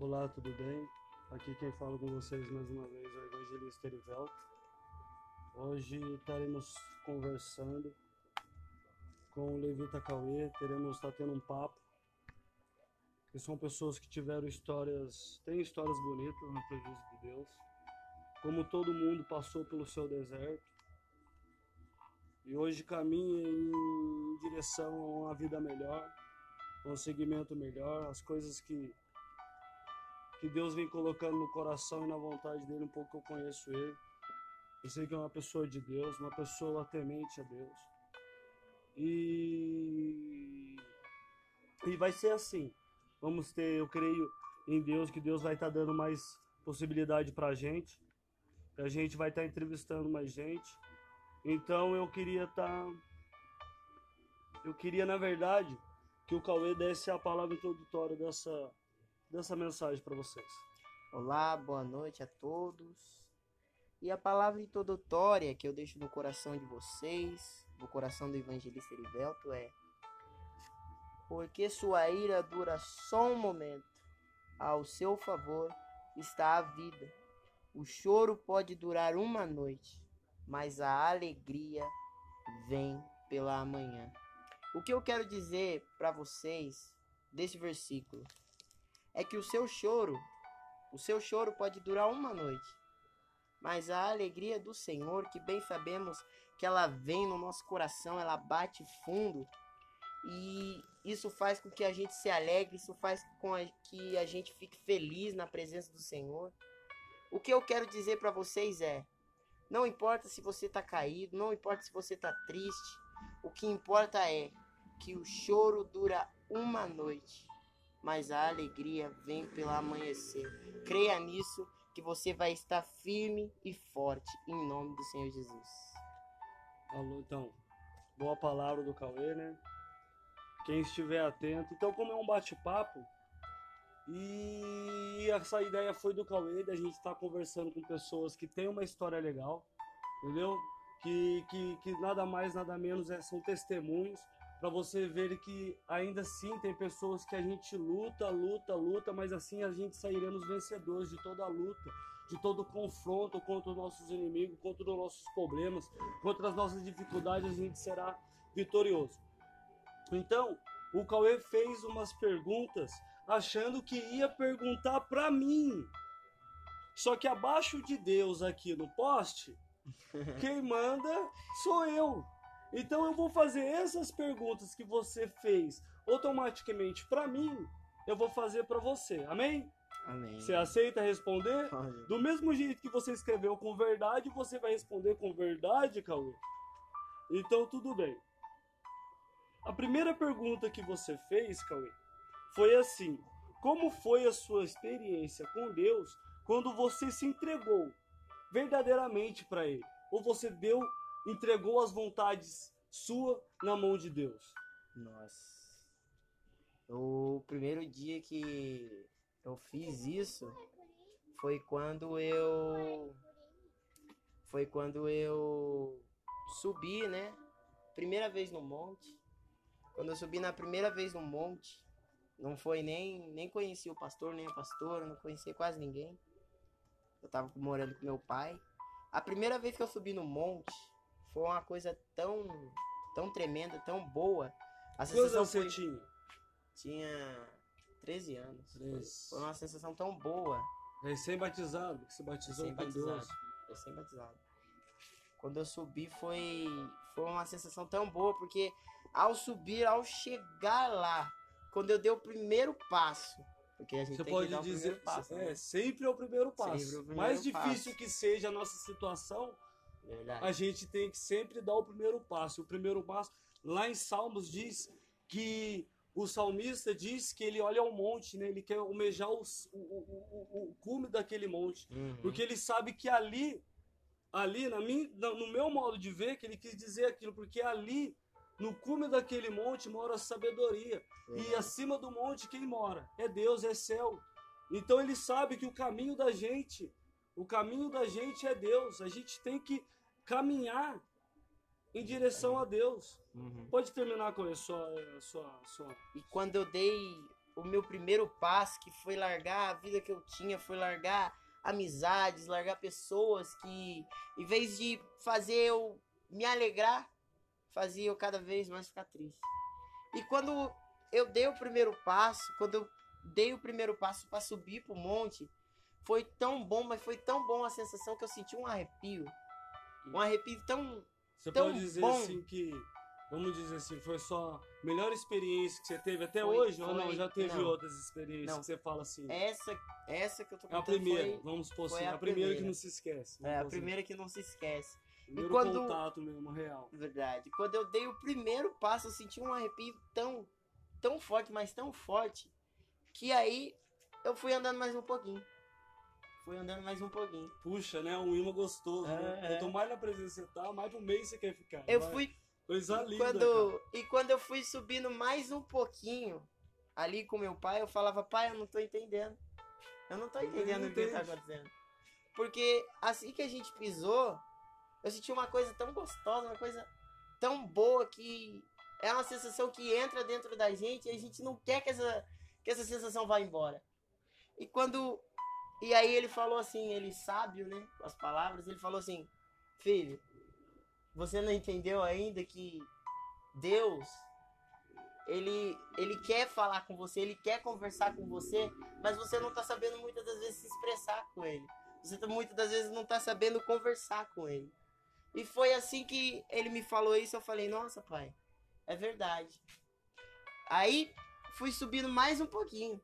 Olá, tudo bem? Aqui quem fala com vocês mais uma vez é o Evangelista Erivelto. Hoje estaremos conversando com o Levita Cauê, teremos estar tendo um papo. Que são pessoas que tiveram histórias, têm histórias bonitas na presença de Deus. Como todo mundo passou pelo seu deserto. E hoje caminha em direção a uma vida melhor, um segmento melhor, as coisas que que Deus vem colocando no coração e na vontade dele, um pouco que eu conheço ele. Eu sei que é uma pessoa de Deus, uma pessoa temente a Deus. E e vai ser assim. Vamos ter, eu creio em Deus que Deus vai estar dando mais possibilidade pra gente. Que a gente vai estar entrevistando mais gente. Então eu queria estar eu queria na verdade que o Cauê desse a palavra introdutória dessa dessa mensagem para vocês. Olá, boa noite a todos. E a palavra introdutória que eu deixo no coração de vocês, no coração do evangelista Erivelto é: Porque sua ira dura só um momento, ao seu favor está a vida. O choro pode durar uma noite, mas a alegria vem pela manhã. O que eu quero dizer para vocês desse versículo é que o seu choro, o seu choro pode durar uma noite, mas a alegria do Senhor, que bem sabemos que ela vem no nosso coração, ela bate fundo e isso faz com que a gente se alegre, isso faz com que a gente fique feliz na presença do Senhor. O que eu quero dizer para vocês é: não importa se você está caído, não importa se você está triste, o que importa é que o choro dura uma noite, mas a alegria vem pelo amanhecer. Creia nisso que você vai estar firme e forte em nome do Senhor Jesus. Alô, então, boa palavra do Cauê, né? Quem estiver atento. Então, como é um bate-papo, e essa ideia foi do Cauê, da gente estar conversando com pessoas que têm uma história legal, entendeu? Que, que, que nada mais, nada menos é, são testemunhos para você ver que ainda assim tem pessoas que a gente luta, luta, luta, mas assim a gente sairemos vencedores de toda a luta, de todo o confronto contra os nossos inimigos, contra os nossos problemas, contra as nossas dificuldades, a gente será vitorioso. Então, o Cauê fez umas perguntas achando que ia perguntar para mim. Só que abaixo de Deus aqui no poste, quem manda sou eu. Então eu vou fazer essas perguntas que você fez automaticamente para mim, eu vou fazer para você. Amém? Amém. Você aceita responder? Amém. Do mesmo jeito que você escreveu com verdade, você vai responder com verdade, Cauê. Então tudo bem. A primeira pergunta que você fez, Cauê, foi assim: Como foi a sua experiência com Deus quando você se entregou verdadeiramente para Ele? Ou você deu entregou as vontades sua na mão de Deus? Nossa. O primeiro dia que eu fiz isso foi quando eu foi quando eu subi, né? Primeira vez no monte. Quando eu subi na primeira vez no monte, não foi nem nem conheci o pastor, nem a pastora, não conhecia quase ninguém. Eu tava morando com meu pai. A primeira vez que eu subi no monte, foi uma coisa tão, tão tremenda, tão boa. A sensação Quantos foi... você tinha? Tinha 13 anos. 13. Foi uma sensação tão boa. Recém-batizado, que se batizou Recém batizado. Recém-batizado. Quando eu subi foi, foi uma sensação tão boa, porque ao subir, ao chegar lá, quando eu dei o primeiro passo, porque a gente Você tem pode que dar dizer, o primeiro passo. É, né? sempre é o primeiro passo. O primeiro Mais difícil passo. que seja a nossa situação, Verdade. a gente tem que sempre dar o primeiro passo. O primeiro passo, lá em Salmos, diz que o salmista diz que ele olha ao monte, né? ele quer almejar os- o, o, o, o cume daquele monte. Uhum. Porque ele sabe que ali, ali na minha, no meu modo de ver, que ele quis dizer aquilo, porque ali, no cume daquele monte, mora a sabedoria. E Verdade. acima do monte, quem mora? É Deus, é céu. Então ele sabe que o caminho da gente, o caminho da gente é Deus. A gente tem que caminhar em direção a Deus. Uhum. Pode terminar com a sua, a sua, a sua. E quando eu dei o meu primeiro passo, que foi largar a vida que eu tinha, foi largar amizades, largar pessoas que, em vez de fazer eu me alegrar, fazia eu cada vez mais ficar triste. E quando eu dei o primeiro passo, quando eu dei o primeiro passo para subir pro monte, foi tão bom, mas foi tão bom a sensação que eu senti um arrepio. Um arrepio tão. Você tão pode dizer bom. assim que, vamos dizer assim, foi só a melhor experiência que você teve até Foi- hoje? ou não? foi- Já teve não. outras experiências Não. que você fala assim? Essa, essa que eu tô É a contando primeira, foi- vamos supor foi assim, a a, primeira que primeira. não se esquece. É, a vamos dizer. primeira que não se esquece. Primeiro quando- contato mesmo, real. Verdade. Quando eu dei o primeiro passo, eu senti um arrepio tão, tão forte, mas tão forte, que aí eu fui andando mais um pouquinho. Fui andando mais um pouquinho. Puxa, né? Um imã gostoso. né? É, é. Quanto mais na presença você tá, mais pro meio você quer ficar. Eu fui. Coisa linda. cara. quando, e quando eu fui subindo mais um pouquinho, ali com meu pai, eu falava, pai, eu não tô entendendo. Eu não tô entendendo o que tá acontecendo. Porque assim que a gente pisou, eu senti uma coisa tão gostosa, uma coisa tão boa que é uma sensação que entra dentro da gente e a gente não quer que essa, que essa sensação vá embora. E quando. E aí ele falou assim, ele sábio, né? As palavras, ele falou assim, filho, você não entendeu ainda que Deus ele, ele quer falar com você, ele quer conversar com você, mas você não tá sabendo muitas das vezes se expressar com ele. Você tá, muitas das vezes não tá sabendo conversar com ele. E foi assim que ele me falou isso, eu falei, nossa, pai, é verdade. Aí fui subindo mais um pouquinho.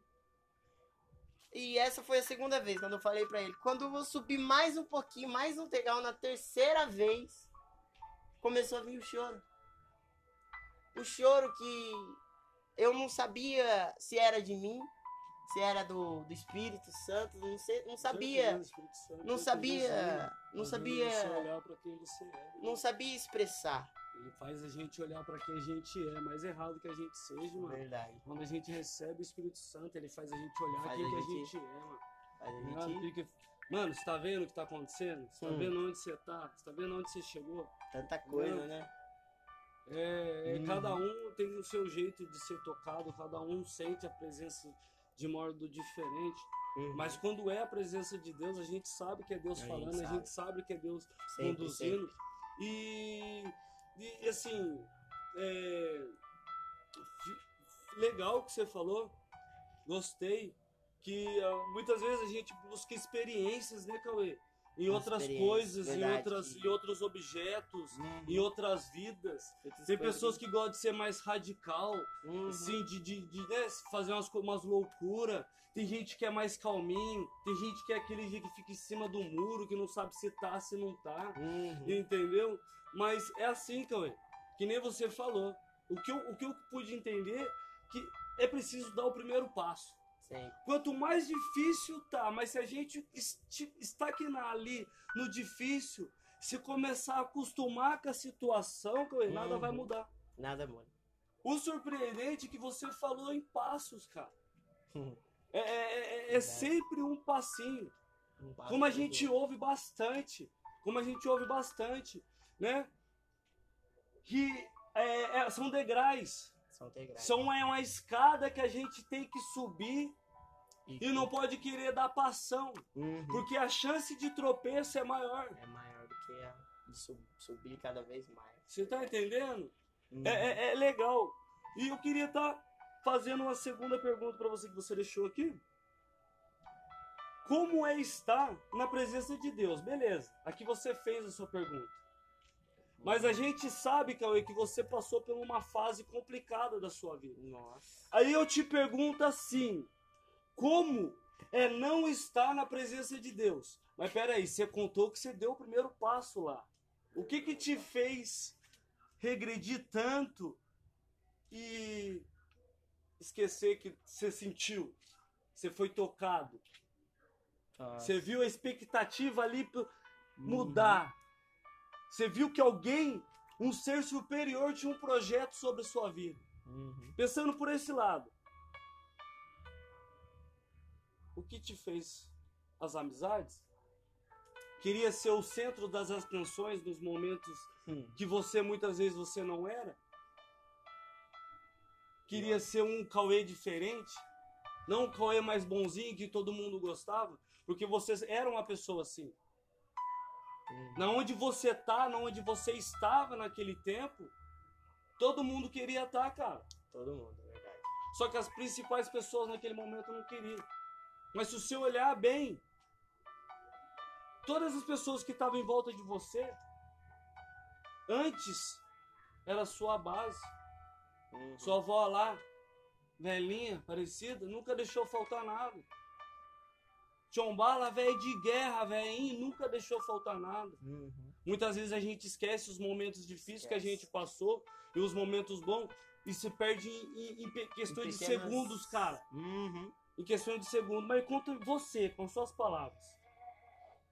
E essa foi a segunda vez, quando eu falei pra ele. Quando eu vou subir mais um pouquinho, mais um degrau, na terceira vez, começou a vir o choro. O choro que eu não sabia se era de mim, se era do, do Espírito Santo, não, sei, não sabia, Espírito Santo, não sabia, não sabia, é. não sabia expressar. Ele faz a gente olhar pra quem a gente é, mais errado que a gente seja, mano. Verdade. Quando a gente recebe o Espírito Santo, ele faz a gente olhar Faz quem a que a gente- gente é, mano. Faz a Mano, gente fica- Mano, você tá vendo o que tá acontecendo? Você tá Hum. vendo onde você tá? Você tá vendo onde você chegou? tanta coisa, Não. né? É, é, Uhum. Cada um tem o seu jeito de ser tocado, cada um sente a presença de modo diferente. Uhum. Mas quando é a presença de Deus, a gente sabe que é Deus A gente falando, a sabe. gente sabe que é Deus Sempre, conduzindo. E, e, assim, é, legal o que você falou, gostei. Que ah, muitas vezes a gente busca experiências, né, Cauê? Em As outras coisas, em, verdade. outras, em outros objetos, Uhum. em outras vidas. Outras Tem pessoas que gostam de ser mais radical, Uhum. assim, de, de, de, né, fazer umas, umas loucuras. Tem gente que é mais calminho, tem gente que é aquele que fica em cima do muro, que não sabe se tá, se não tá. Uhum. Entendeu? Mas é assim, Cauê. Que nem você falou. O que, eu, o que eu pude entender que é preciso dar o primeiro passo. Quanto mais difícil tá, mas se a gente estagnar ali no difícil, se começar a acostumar com a situação, Cauê, nada Uhum. vai mudar. Nada muda. O surpreendente é que você falou em passos, cara. Uhum. É, é- é- é Verdade. sempre um passinho. Um passo Como a gente outro. ouve bastante. Como a gente ouve bastante, né? Que é, é, são degraus. São degraus. São é uma escada que a gente tem que subir e não pode querer dar passão. Uhum. Porque a chance de tropeço é maior. É maior do que a de sub- subir cada vez mais. Você tá entendendo? Uhum. É, é- é legal. E eu queria estar fazendo uma segunda pergunta para você que você deixou aqui. Como é estar na presença de Deus? Beleza, aqui você fez a sua pergunta. Mas a gente sabe, Cauê, que você passou por uma fase complicada da sua vida. Nossa. Aí eu te pergunto assim: como é não estar na presença de Deus? Mas peraí, você contou que você deu o primeiro passo lá. O que que te fez regredir tanto e esquecer que você sentiu? Você foi tocado. Você viu a expectativa ali mudar. Você viu que alguém, um ser superior, tinha um projeto sobre a sua vida. Uhum. Pensando por esse lado, o que te fez as amizades? Queria ser o centro das atenções nos momentos Hum. que você muitas vezes você não era? Queria ser um Cauê diferente? Não o Cauê mais bonzinho que todo mundo gostava, porque vocês eram uma pessoa assim. Na onde você tá, na onde você estava naquele tempo, todo mundo queria estar, tá, cara. Todo mundo, é verdade. Só que as principais pessoas naquele momento não queriam. Mas se você olhar bem, todas as pessoas que estavam em volta de você, antes era sua base. Uhum. Sua avó lá, velhinha, parecida, nunca deixou faltar nada. Tchombala, velho de guerra, velhinho, nunca deixou faltar nada. Uhum. Muitas vezes a gente esquece os momentos difíceis esquece. que a gente passou e os momentos bons e se perde em, em, em questões em pequenas... de segundos, cara. Uhum. Em questões de segundos. Mas conta você, com suas palavras.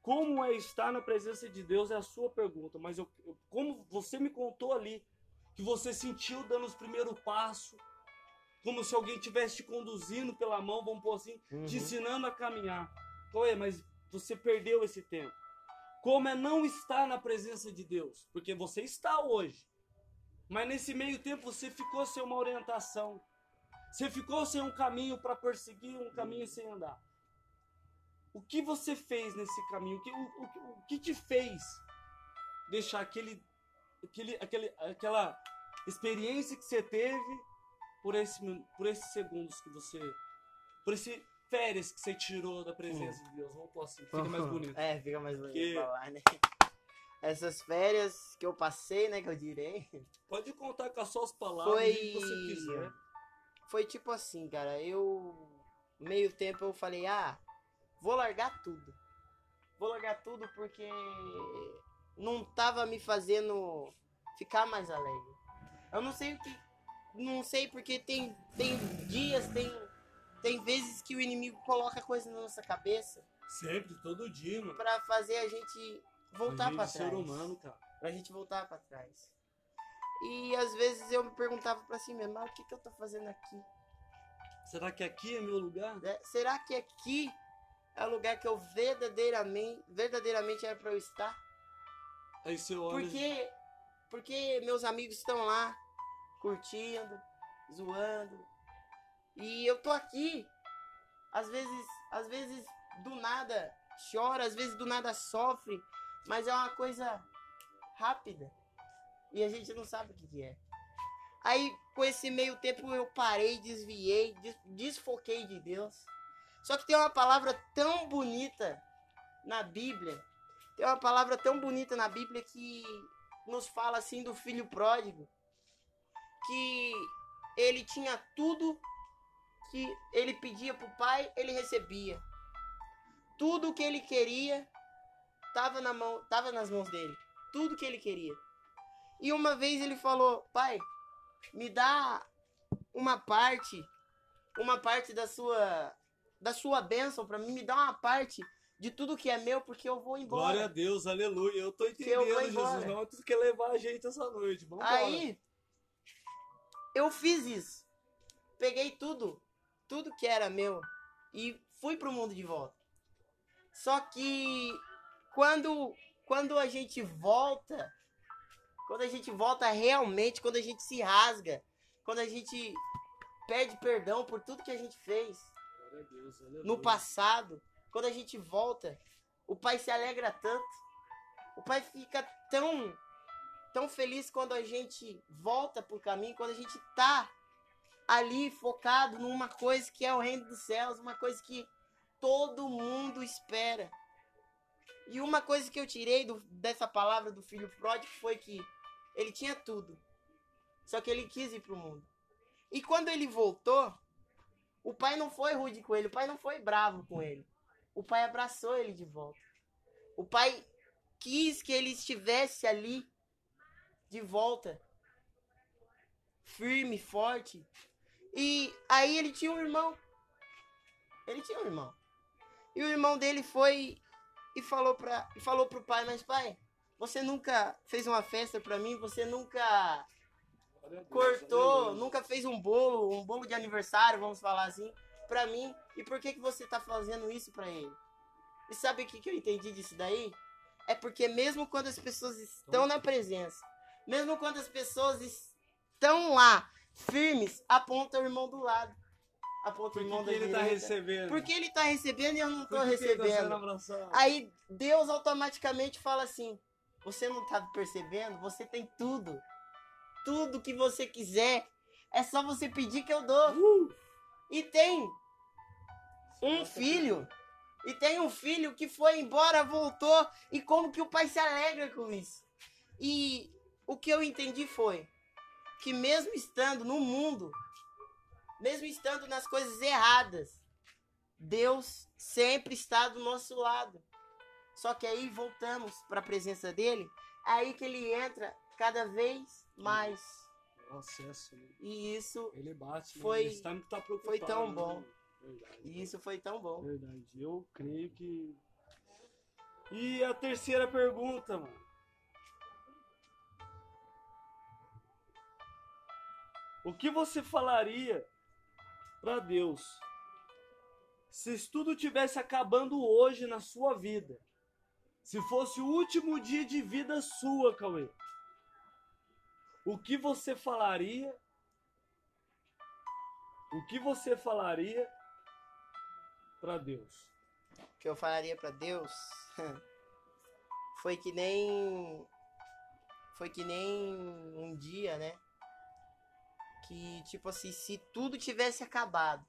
Como é estar na presença de Deus é a sua pergunta, mas eu, eu, como você me contou ali, que você sentiu dando os primeiros passos, como se alguém estivesse te conduzindo pela mão, vamos pôr assim, uhum. te ensinando a caminhar. Ué, mas você perdeu esse tempo. Como é não estar na presença de Deus? Porque você está hoje. Mas nesse meio tempo você ficou sem uma orientação. Você ficou sem um caminho para perseguir, um caminho sem andar. O que você fez nesse caminho? O que, o, o, o que te fez deixar aquele, aquele, aquele, aquela experiência que você teve por, esse, por esses segundos que você. Por esse férias que você tirou da presença hum. de Deus. Vamos pôr assim, fica mais bonito. É, fica mais bonito que... falar, né? Essas férias que eu passei, né, que eu direi. Pode contar com as suas palavras foi... que você quiser. Foi tipo assim, cara, eu meio tempo eu falei, ah, vou largar tudo. Vou largar tudo porque não tava me fazendo ficar mais alegre. Eu não sei o que. Não sei porque tem, tem dias, tem tem vezes que o inimigo coloca coisa na nossa cabeça. Sempre, todo dia, mano. Pra fazer a gente voltar para trás. ser humano, cara. Pra gente voltar para trás. E às vezes eu me perguntava para si mesmo, mas o que, que eu tô fazendo aqui? Será que aqui é meu lugar? É, será que aqui é o lugar que eu verdadeiramente, verdadeiramente era para eu estar? Aí você olha. Porque, porque meus amigos estão lá, curtindo, zoando, e eu tô aqui. Às vezes, às vezes do nada chora, às vezes do nada sofre, mas é uma coisa rápida. E a gente não sabe o que, que é. Aí, com esse meio tempo, eu parei, desviei, des desfoquei de Deus. Só que tem uma palavra tão bonita na Bíblia. Tem uma palavra tão bonita na Bíblia que nos fala assim do filho pródigo. Que ele tinha tudo que ele pedia para o pai, ele recebia. Tudo que ele queria estava na mão, tava nas mãos dele. Tudo que ele queria. E uma vez ele falou: "Pai, me dá uma parte, uma parte da sua da sua bênção para mim, me dá uma parte de tudo que é meu, porque eu vou embora. Glória a Deus, aleluia. Eu tô entendendo, eu Jesus. Não, tu quer levar a gente essa noite. Vamos Aí, eu fiz isso. Peguei tudo tudo que era meu e fui pro mundo de volta. Só que quando quando a gente volta, quando a gente volta realmente, quando a gente se rasga, quando a gente pede perdão por tudo que a gente fez Deus, no passado, quando a gente volta, o pai se alegra tanto. O pai fica tão tão feliz quando a gente volta pro caminho, quando a gente tá ali focado numa coisa que é o reino dos céus, uma coisa que todo mundo espera. E uma coisa que eu tirei do, dessa palavra do filho pródigo foi que ele tinha tudo, só que ele quis ir para o mundo. E quando ele voltou, o pai não foi rude com ele, o pai não foi bravo com ele. O pai abraçou ele de volta. O pai quis que ele estivesse ali de volta, firme, forte, e aí ele tinha um irmão. Ele tinha um irmão. E o irmão dele foi e falou para e falou pro pai, mas pai, você nunca fez uma festa para mim, você nunca cortou, nunca fez um bolo, um bolo de aniversário, vamos falar assim, para mim. E por que que você tá fazendo isso para ele? E sabe o que que eu entendi disso daí? É porque mesmo quando as pessoas estão na presença, mesmo quando as pessoas estão lá firmes, aponta o irmão do lado. Por irmão que, que ele tá recebendo? Por que ele tá recebendo e eu não tô que que tá recebendo? abraçado? Aí Deus automaticamente fala assim: Você não tá percebendo? Você tem tudo. Tudo que você quiser. É só você pedir que eu dou. Uh! E tem um Nossa, filho. E tem um filho que foi embora, voltou. E como que o pai se alegra com isso? E o que eu entendi foi que mesmo estando no mundo, mesmo estando nas coisas erradas, Deus sempre está do nosso lado. Só que aí voltamos para a presença dele, é aí que ele entra cada vez mais. O acesso, né? E isso, Ele bate, né? Foi- tá foi tão né? bom. Verdade. e isso foi tão bom. Verdade. Eu creio que. E a terceira pergunta, mano. O que você falaria pra Deus se tudo tivesse acabando hoje na sua vida? Se fosse o último dia de vida sua, Cauê? O que você falaria? O que você falaria pra Deus? O que eu falaria pra Deus foi que nem foi que nem um dia, né? Que tipo assim, se tudo tivesse acabado,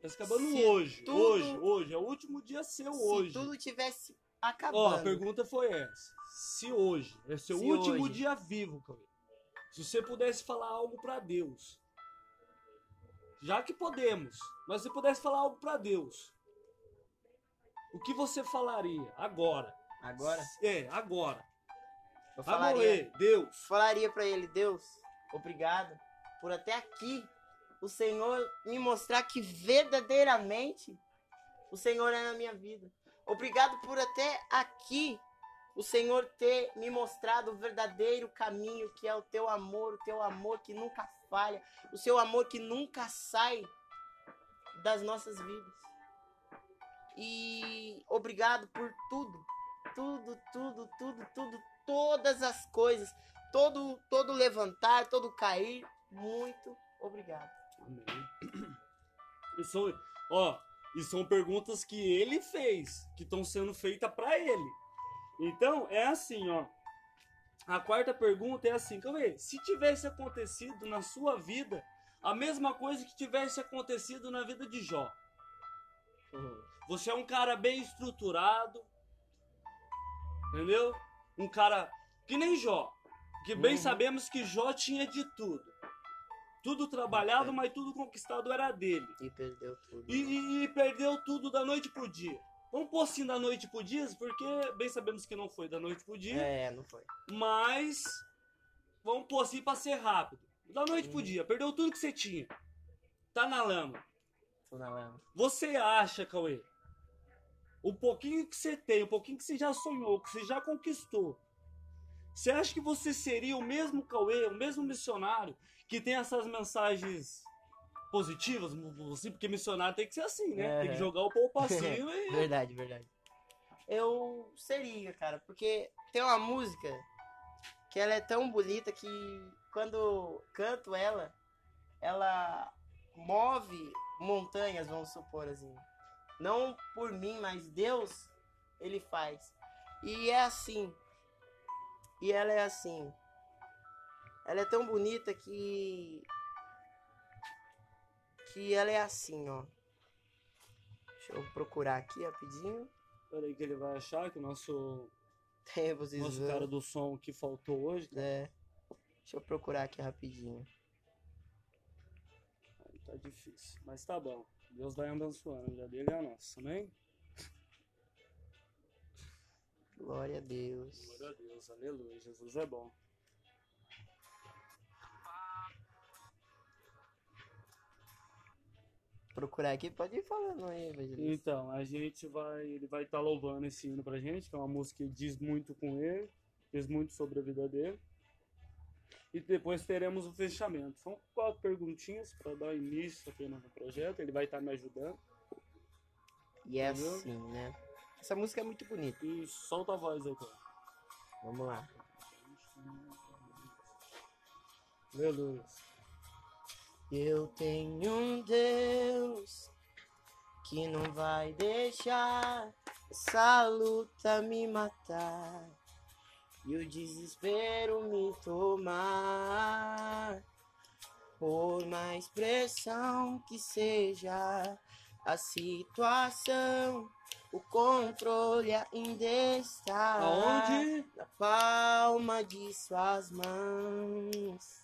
Tá se acabando Se hoje, tudo- hoje, hoje. É o último dia seu hoje. se tudo tivesse Ó, acabando. a pergunta foi essa. Se hoje, é seu Se último hoje. dia vivo, Cauê. Se você pudesse falar algo pra Deus. Já que podemos, mas se pudesse falar algo pra Deus. O que você falaria agora? Agora, É, agora. eu falaria, morrer, Deus. falaria para ele, Deus, obrigado por até aqui o Senhor me mostrar que verdadeiramente o Senhor é na minha vida. Obrigado por até aqui o Senhor ter me mostrado o verdadeiro caminho que é o teu amor, o teu amor que nunca falha, o seu amor que nunca sai das nossas vidas. E obrigado por tudo, tudo, tudo, tudo, tudo, todas as coisas, todo todo levantar, todo cair, muito obrigado. Amém. E são, ó, e são perguntas que ele fez, que estão sendo feitas pra ele. Então, é assim, ó. A quarta pergunta é assim, Cauê, se tivesse acontecido na sua vida a mesma coisa que tivesse acontecido na vida de Jó. Você é um cara bem estruturado, entendeu? Um cara que nem Jó, que bem Uhum. sabemos que Jó tinha de tudo. Tudo trabalhado, mas tudo conquistado era dele. E perdeu tudo. E, e- e perdeu tudo da noite pro dia. Vamos pôr assim da noite pro dia, porque bem sabemos que não foi da noite pro dia, É, não foi. mas vamos pôr assim pra ser rápido. Da noite pro Uhum. dia, perdeu tudo que você tinha. Tá na lama. Tô na lama. Você acha, Cauê, o pouquinho que você tem, o pouquinho que você já sonhou, que você já conquistou, você acha que você seria o mesmo Cauê, o mesmo missionário que tem essas mensagens positivas, assim, porque missionário tem que ser assim, né? Tem que Aham. jogar o povo pra cima e... Verdade, verdade. Eu seria, cara, porque tem uma música que ela é tão bonita que quando canto ela, ela move montanhas, vamos supor assim. Não por mim, mas Deus, ele faz. E é assim. E ela é assim. Ela é tão bonita que que ela é assim, ó. Deixa eu procurar aqui rapidinho. Peraí que ele vai achar que o nosso, Tem vocês nosso vão- cara do som que faltou hoje, É. Deixa eu procurar aqui rapidinho. tá difícil. Mas tá bom. Deus vai abençoando, a vida dele é a nossa, amém? Glória a Deus. Glória a Deus, aleluia, Jesus é bom. Procurar aqui, pode ir falando aí, evangelista. Então, a gente vai, ele vai estar louvando esse hino pra gente, que é uma música que diz muito com ele, diz muito sobre a vida dele. E depois teremos o fechamento. São quatro perguntinhas para dar início aqui no projeto, ele vai estar me ajudando. E é Entendeu? assim, né? Essa música é muito bonita. E solta a voz aí, cara. Vamos lá. Aleluia. Eu tenho um Deus que não vai deixar essa luta me matar e o desespero me tomar. Por mais pressão que seja a situação, o controle ainda está Aonde? na palma de suas mãos.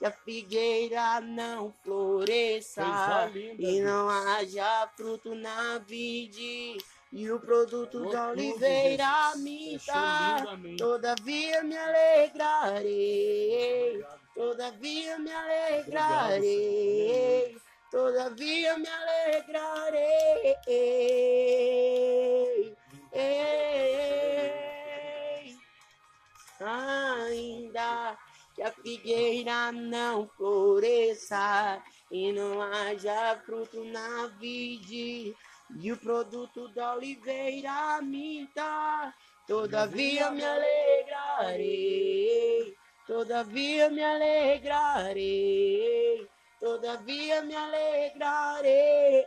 que a figueira não floresça linda, e não haja fruto na vide. E o produto da oliveira. Fechou lindamente. Todavia me alegrarei, todavia me alegrarei, todavia me alegrarei. Ei, ainda que a figueira não floresça e não haja fruto na vide e o produto da oliveira minta, todavia me alegrarei, todavia me alegrarei, todavia me alegrarei.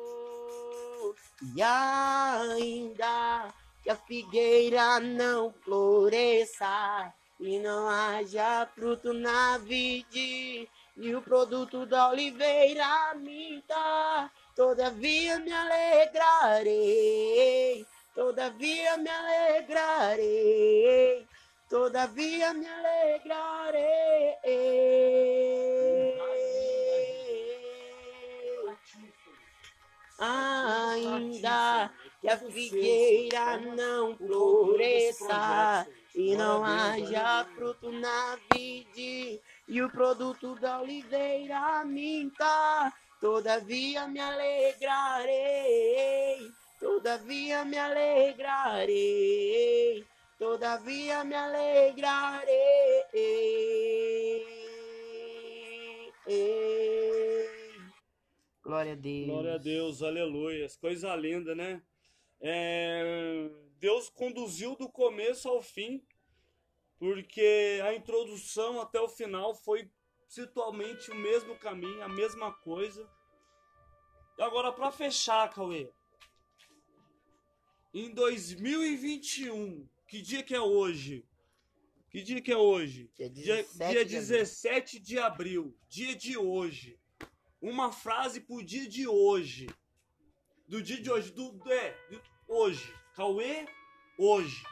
E ainda que a figueira não floresça e não haja fruto na vide e o produto da oliveira minta, todavia me alegrarei, todavia me alegrarei, todavia me alegrarei. Ainda que a figueira não floresça e não haja fruto na vide e o produto da oliveira minta, todavia me alegrarei, todavia me alegrarei, todavia me alegrarei. Glória a Deus. Glória a Deus, aleluia. Coisa linda, né? É, Deus conduziu do começo ao fim, porque a introdução até o final foi situalmente o mesmo caminho, a mesma coisa. E agora, para fechar, Cauê, em 2021, que dia que é hoje? Que dia que é hoje? Dia Dia, 17 dia de abril. 17 de abril, dia de hoje. Uma frase pro dia de hoje. Do dia de hoje, do é, de hoje. Cauê, hoje.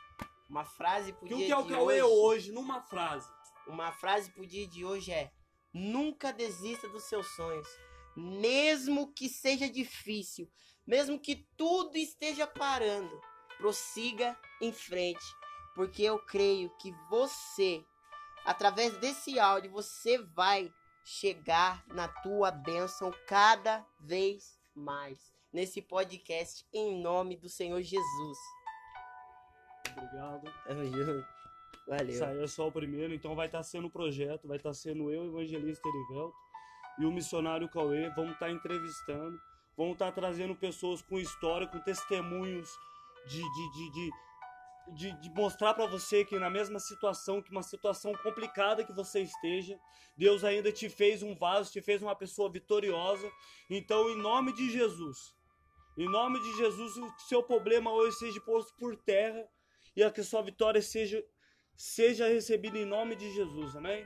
Uma frase pro Que o dia que é o de Cauê hoje. hoje, numa frase? Uma frase pro dia de hoje é: nunca desista dos seus sonhos, mesmo que seja difícil, mesmo que tudo esteja parando, prossiga em frente, porque eu creio que você, através desse áudio, você vai chegar na tua bênção cada vez mais nesse podcast em nome do Senhor Jesus. Obrigado. Tamo junto. Valeu. Saiu só o primeiro, então vai estar sendo o projeto, vai estar sendo eu, evangelista Erivelto, e o missionário Cauê, vamos estar entrevistando, vamos estar trazendo pessoas com história, com testemunhos de, de, de, de, de, de mostrar para você que na mesma situação, que uma situação complicada que você esteja, Deus ainda te fez um vaso, te fez uma pessoa vitoriosa. Então, em nome de Jesus, em nome de Jesus, o seu problema hoje seja posto por terra e a que sua vitória seja seja recebida em nome de Jesus. Amém?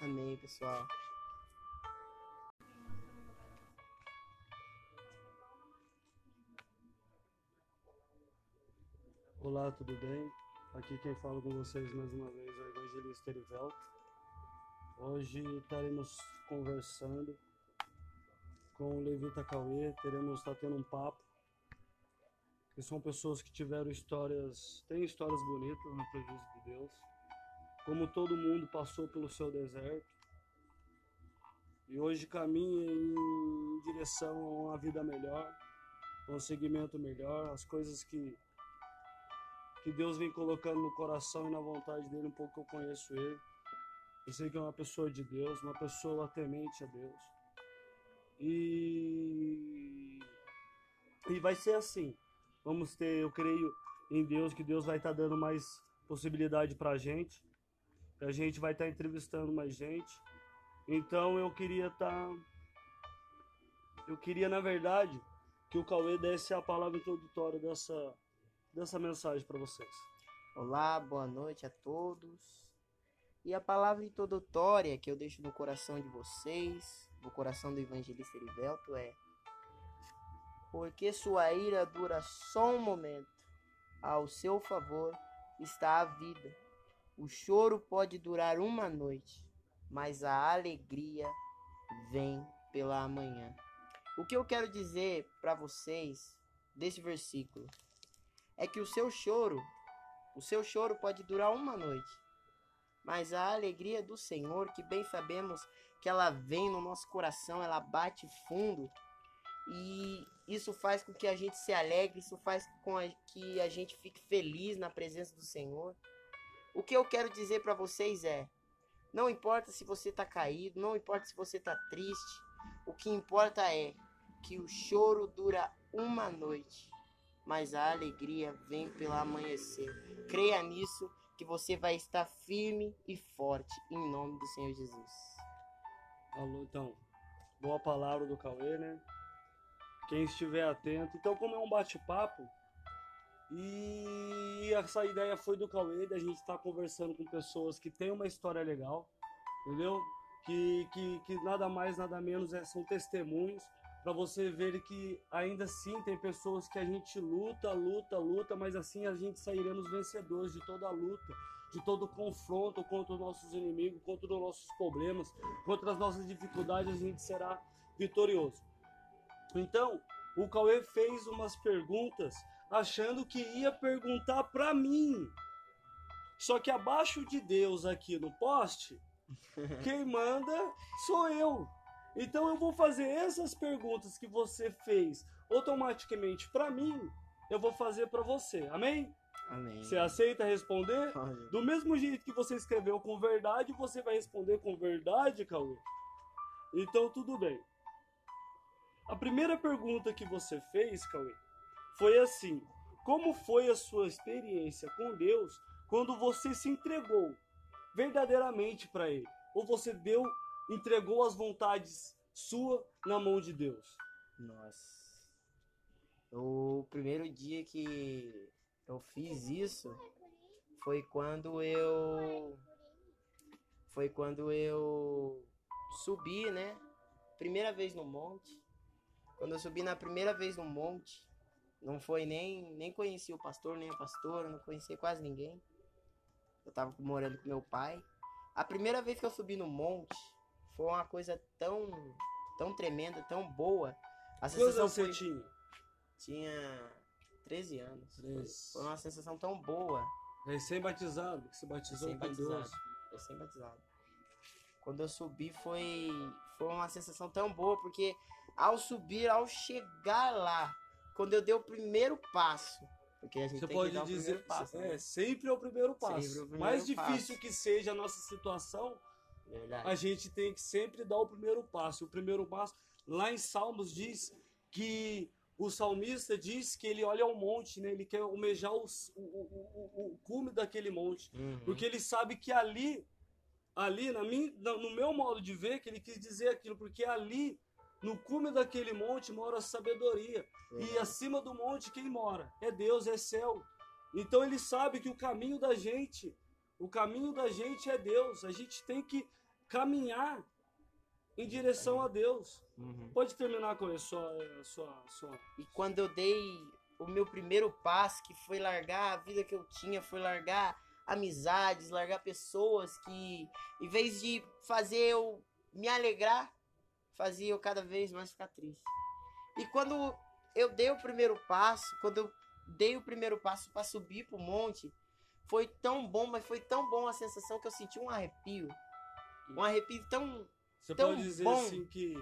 Amém, pessoal. Olá, tudo bem? Aqui quem fala com vocês mais uma vez é o Evangelista Erivelto. Hoje estaremos conversando com o Levita Cauê, teremos estar tá tendo um papo. Que são pessoas que tiveram histórias, têm histórias bonitas na presença de Deus. Como todo mundo passou pelo seu deserto. E hoje caminha em direção a uma vida melhor, um segmento melhor, as coisas que que Deus vem colocando no coração e na vontade dele, um pouco que eu conheço ele. Eu sei que é uma pessoa de Deus, uma pessoa temente a Deus. E e vai ser assim. Vamos ter, eu creio em Deus que Deus vai estar tá dando mais possibilidade pra gente. A gente vai estar tá entrevistando mais gente. Então eu queria estar tá... eu queria na verdade que o Cauê desse a palavra introdutória dessa dessa mensagem para vocês. Olá, boa noite a todos. E a palavra introdutória que eu deixo no coração de vocês, no coração do evangelista Erivelto, é: Porque sua ira dura só um momento, ao seu favor está a vida. O choro pode durar uma noite, mas a alegria vem pela manhã. O que eu quero dizer para vocês desse versículo é que o seu choro, o seu choro pode durar uma noite, mas a alegria do Senhor, que bem sabemos que ela vem no nosso coração, ela bate fundo e isso faz com que a gente se alegre, isso faz com que a gente fique feliz na presença do Senhor. O que eu quero dizer para vocês é: não importa se você está caído, não importa se você está triste, o que importa é que o choro dura uma noite, mas a alegria vem pelo amanhecer. Creia nisso que você vai estar firme e forte em nome do Senhor Jesus. Alô, então, boa palavra do Cauê, né? Quem estiver atento. Então, como é um bate-papo, e essa ideia foi do Cauê, da gente estar tá conversando com pessoas que têm uma história legal, entendeu? Que, que, que nada mais, nada menos é, são testemunhos para você ver que ainda assim tem pessoas que a gente luta, luta, luta, mas assim a gente sairemos vencedores de toda a luta, de todo o confronto contra os nossos inimigos, contra os nossos problemas, contra as nossas dificuldades, a gente será vitorioso. Então, o Cauê fez umas perguntas achando que ia perguntar para mim. Só que abaixo de Deus aqui no poste, quem manda sou eu. Então eu vou fazer essas perguntas que você fez automaticamente para mim, eu vou fazer para você. Amém? Amém. Você aceita responder? Amém. Do mesmo jeito que você escreveu com verdade, você vai responder com verdade, Cauê? Então tudo bem. A primeira pergunta que você fez, Cauê, foi assim: Como foi a sua experiência com Deus quando você se entregou verdadeiramente para Ele? Ou você deu entregou as vontades sua na mão de Deus? Nossa. O primeiro dia que eu fiz isso foi quando eu foi quando eu subi, né? Primeira vez no monte. Quando eu subi na primeira vez no monte, não foi nem nem conheci o pastor nem a pastora, não conhecia quase ninguém. Eu tava morando com meu pai. A primeira vez que eu subi no monte, foi uma coisa tão, tão tremenda, tão boa. A sensação foi... você tinha? Tinha 13 anos. 13. Foi, uma sensação tão boa. Recém-batizado, que se batizou recém -batizado, com Deus. Recém-batizado. Quando eu subi foi, foi uma sensação tão boa, porque ao subir, ao chegar lá, quando eu dei o primeiro passo, Porque a gente Você tem pode que dar o dizer, primeiro passo. é, né? sempre é o primeiro passo. O primeiro Mais difícil passo. que seja a nossa situação, Verdade. a gente tem que sempre dar o primeiro passo. O primeiro passo, lá em Salmos diz que o salmista diz que ele olha ao monte, né? Ele quer almejar os- o, o, o, o cume daquele monte, Uhum. porque ele sabe que ali, ali na mim, no meu modo de ver, que ele quis dizer aquilo, porque ali no cume daquele monte mora a sabedoria. E Verdade. acima do monte quem mora? É Deus, é céu. Então ele sabe que o caminho da gente, o caminho da gente é Deus. A gente tem que caminhar em direção a Deus. Uhum. Pode terminar com a sua, sua, sua. E quando eu dei o meu primeiro passo, que foi largar a vida que eu tinha, foi largar amizades, largar pessoas que, em vez de fazer eu me alegrar, fazia eu cada vez mais ficar triste. E quando eu dei o primeiro passo, quando eu dei o primeiro passo para subir pro monte, foi tão bom, mas foi tão bom a sensação que eu senti um arrepio. Um arrepio tão Você Tão pode dizer bom. assim que,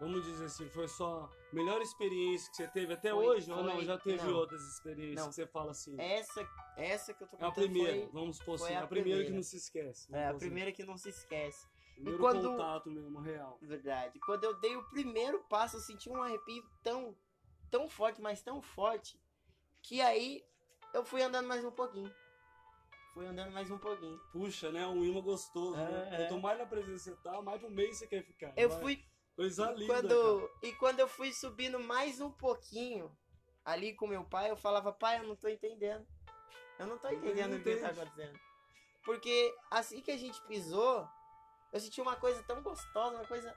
vamos dizer assim, foi só a melhor experiência que você teve até Foi- hoje ou não? foi- Já teve não. outras experiências Não. que você fala assim? essa essa que eu tô É a contando primeira, foi- vamos supor foi assim, a a, primeira que primeira. não se esquece. é, a primeira que não se esquece. Primeiro quando- contato mesmo, real. Verdade. Quando eu dei o primeiro passo, eu senti um arrepio tão, tão forte, mas tão forte, que aí eu fui andando mais um pouquinho. Fui andando mais um pouquinho. Puxa, né? Um imã gostoso, né? É, é. Quanto mais na presença você tá, mais pro meio você quer ficar. Eu fui. Coisa linda, quando, e quando eu fui subindo mais um pouquinho, ali com meu pai, eu falava, pai, eu não tô entendendo. Eu não tô entendendo não o que tá acontecendo. Porque assim que a gente pisou, eu senti uma coisa tão gostosa, uma coisa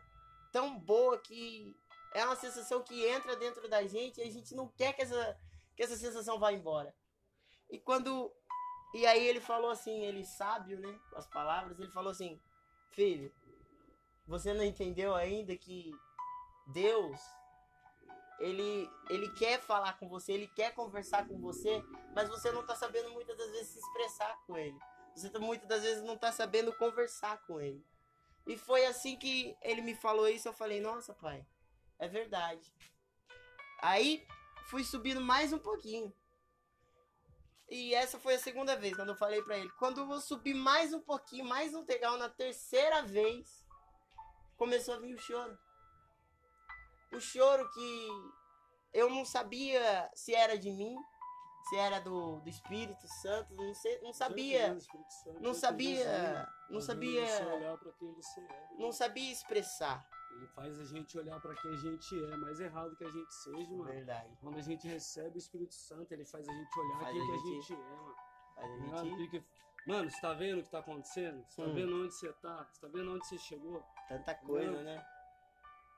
tão boa que é uma sensação que entra dentro da gente e a gente não quer que essa, que essa sensação vá embora. E quando. E aí ele falou assim, ele sábio, né? Com as palavras, ele falou assim, filho, você não entendeu ainda que Deus ele, ele quer falar com você, ele quer conversar com você, mas você não tá sabendo muitas das vezes se expressar com ele. Você tá- muitas das vezes não tá sabendo conversar com ele. E foi assim que ele me falou isso, eu falei, nossa, pai, é verdade. Aí fui subindo mais um pouquinho. E essa foi a segunda vez, quando eu falei pra ele. Quando eu subi mais um pouquinho, mais um degrau, na terceira vez, começou a vir o choro. O choro que eu não sabia se era de mim, se era do, do Espírito Santo, não, sei, não sabia, Santo, não ele sabia, faz não sabia, é. não sabia expressar. Ele faz a gente olhar pra quem a gente é, mais errado que a gente seja, mano. Verdade. Quando a gente recebe o Espírito Santo, ele faz a gente olhar Faz quem a que a gente- gente é, mano. Faz a Mano, gente fica- Mano, você tá vendo o que tá acontecendo? Você tá Hum. vendo onde você tá? Você tá vendo onde você chegou? tanta coisa, Não. né?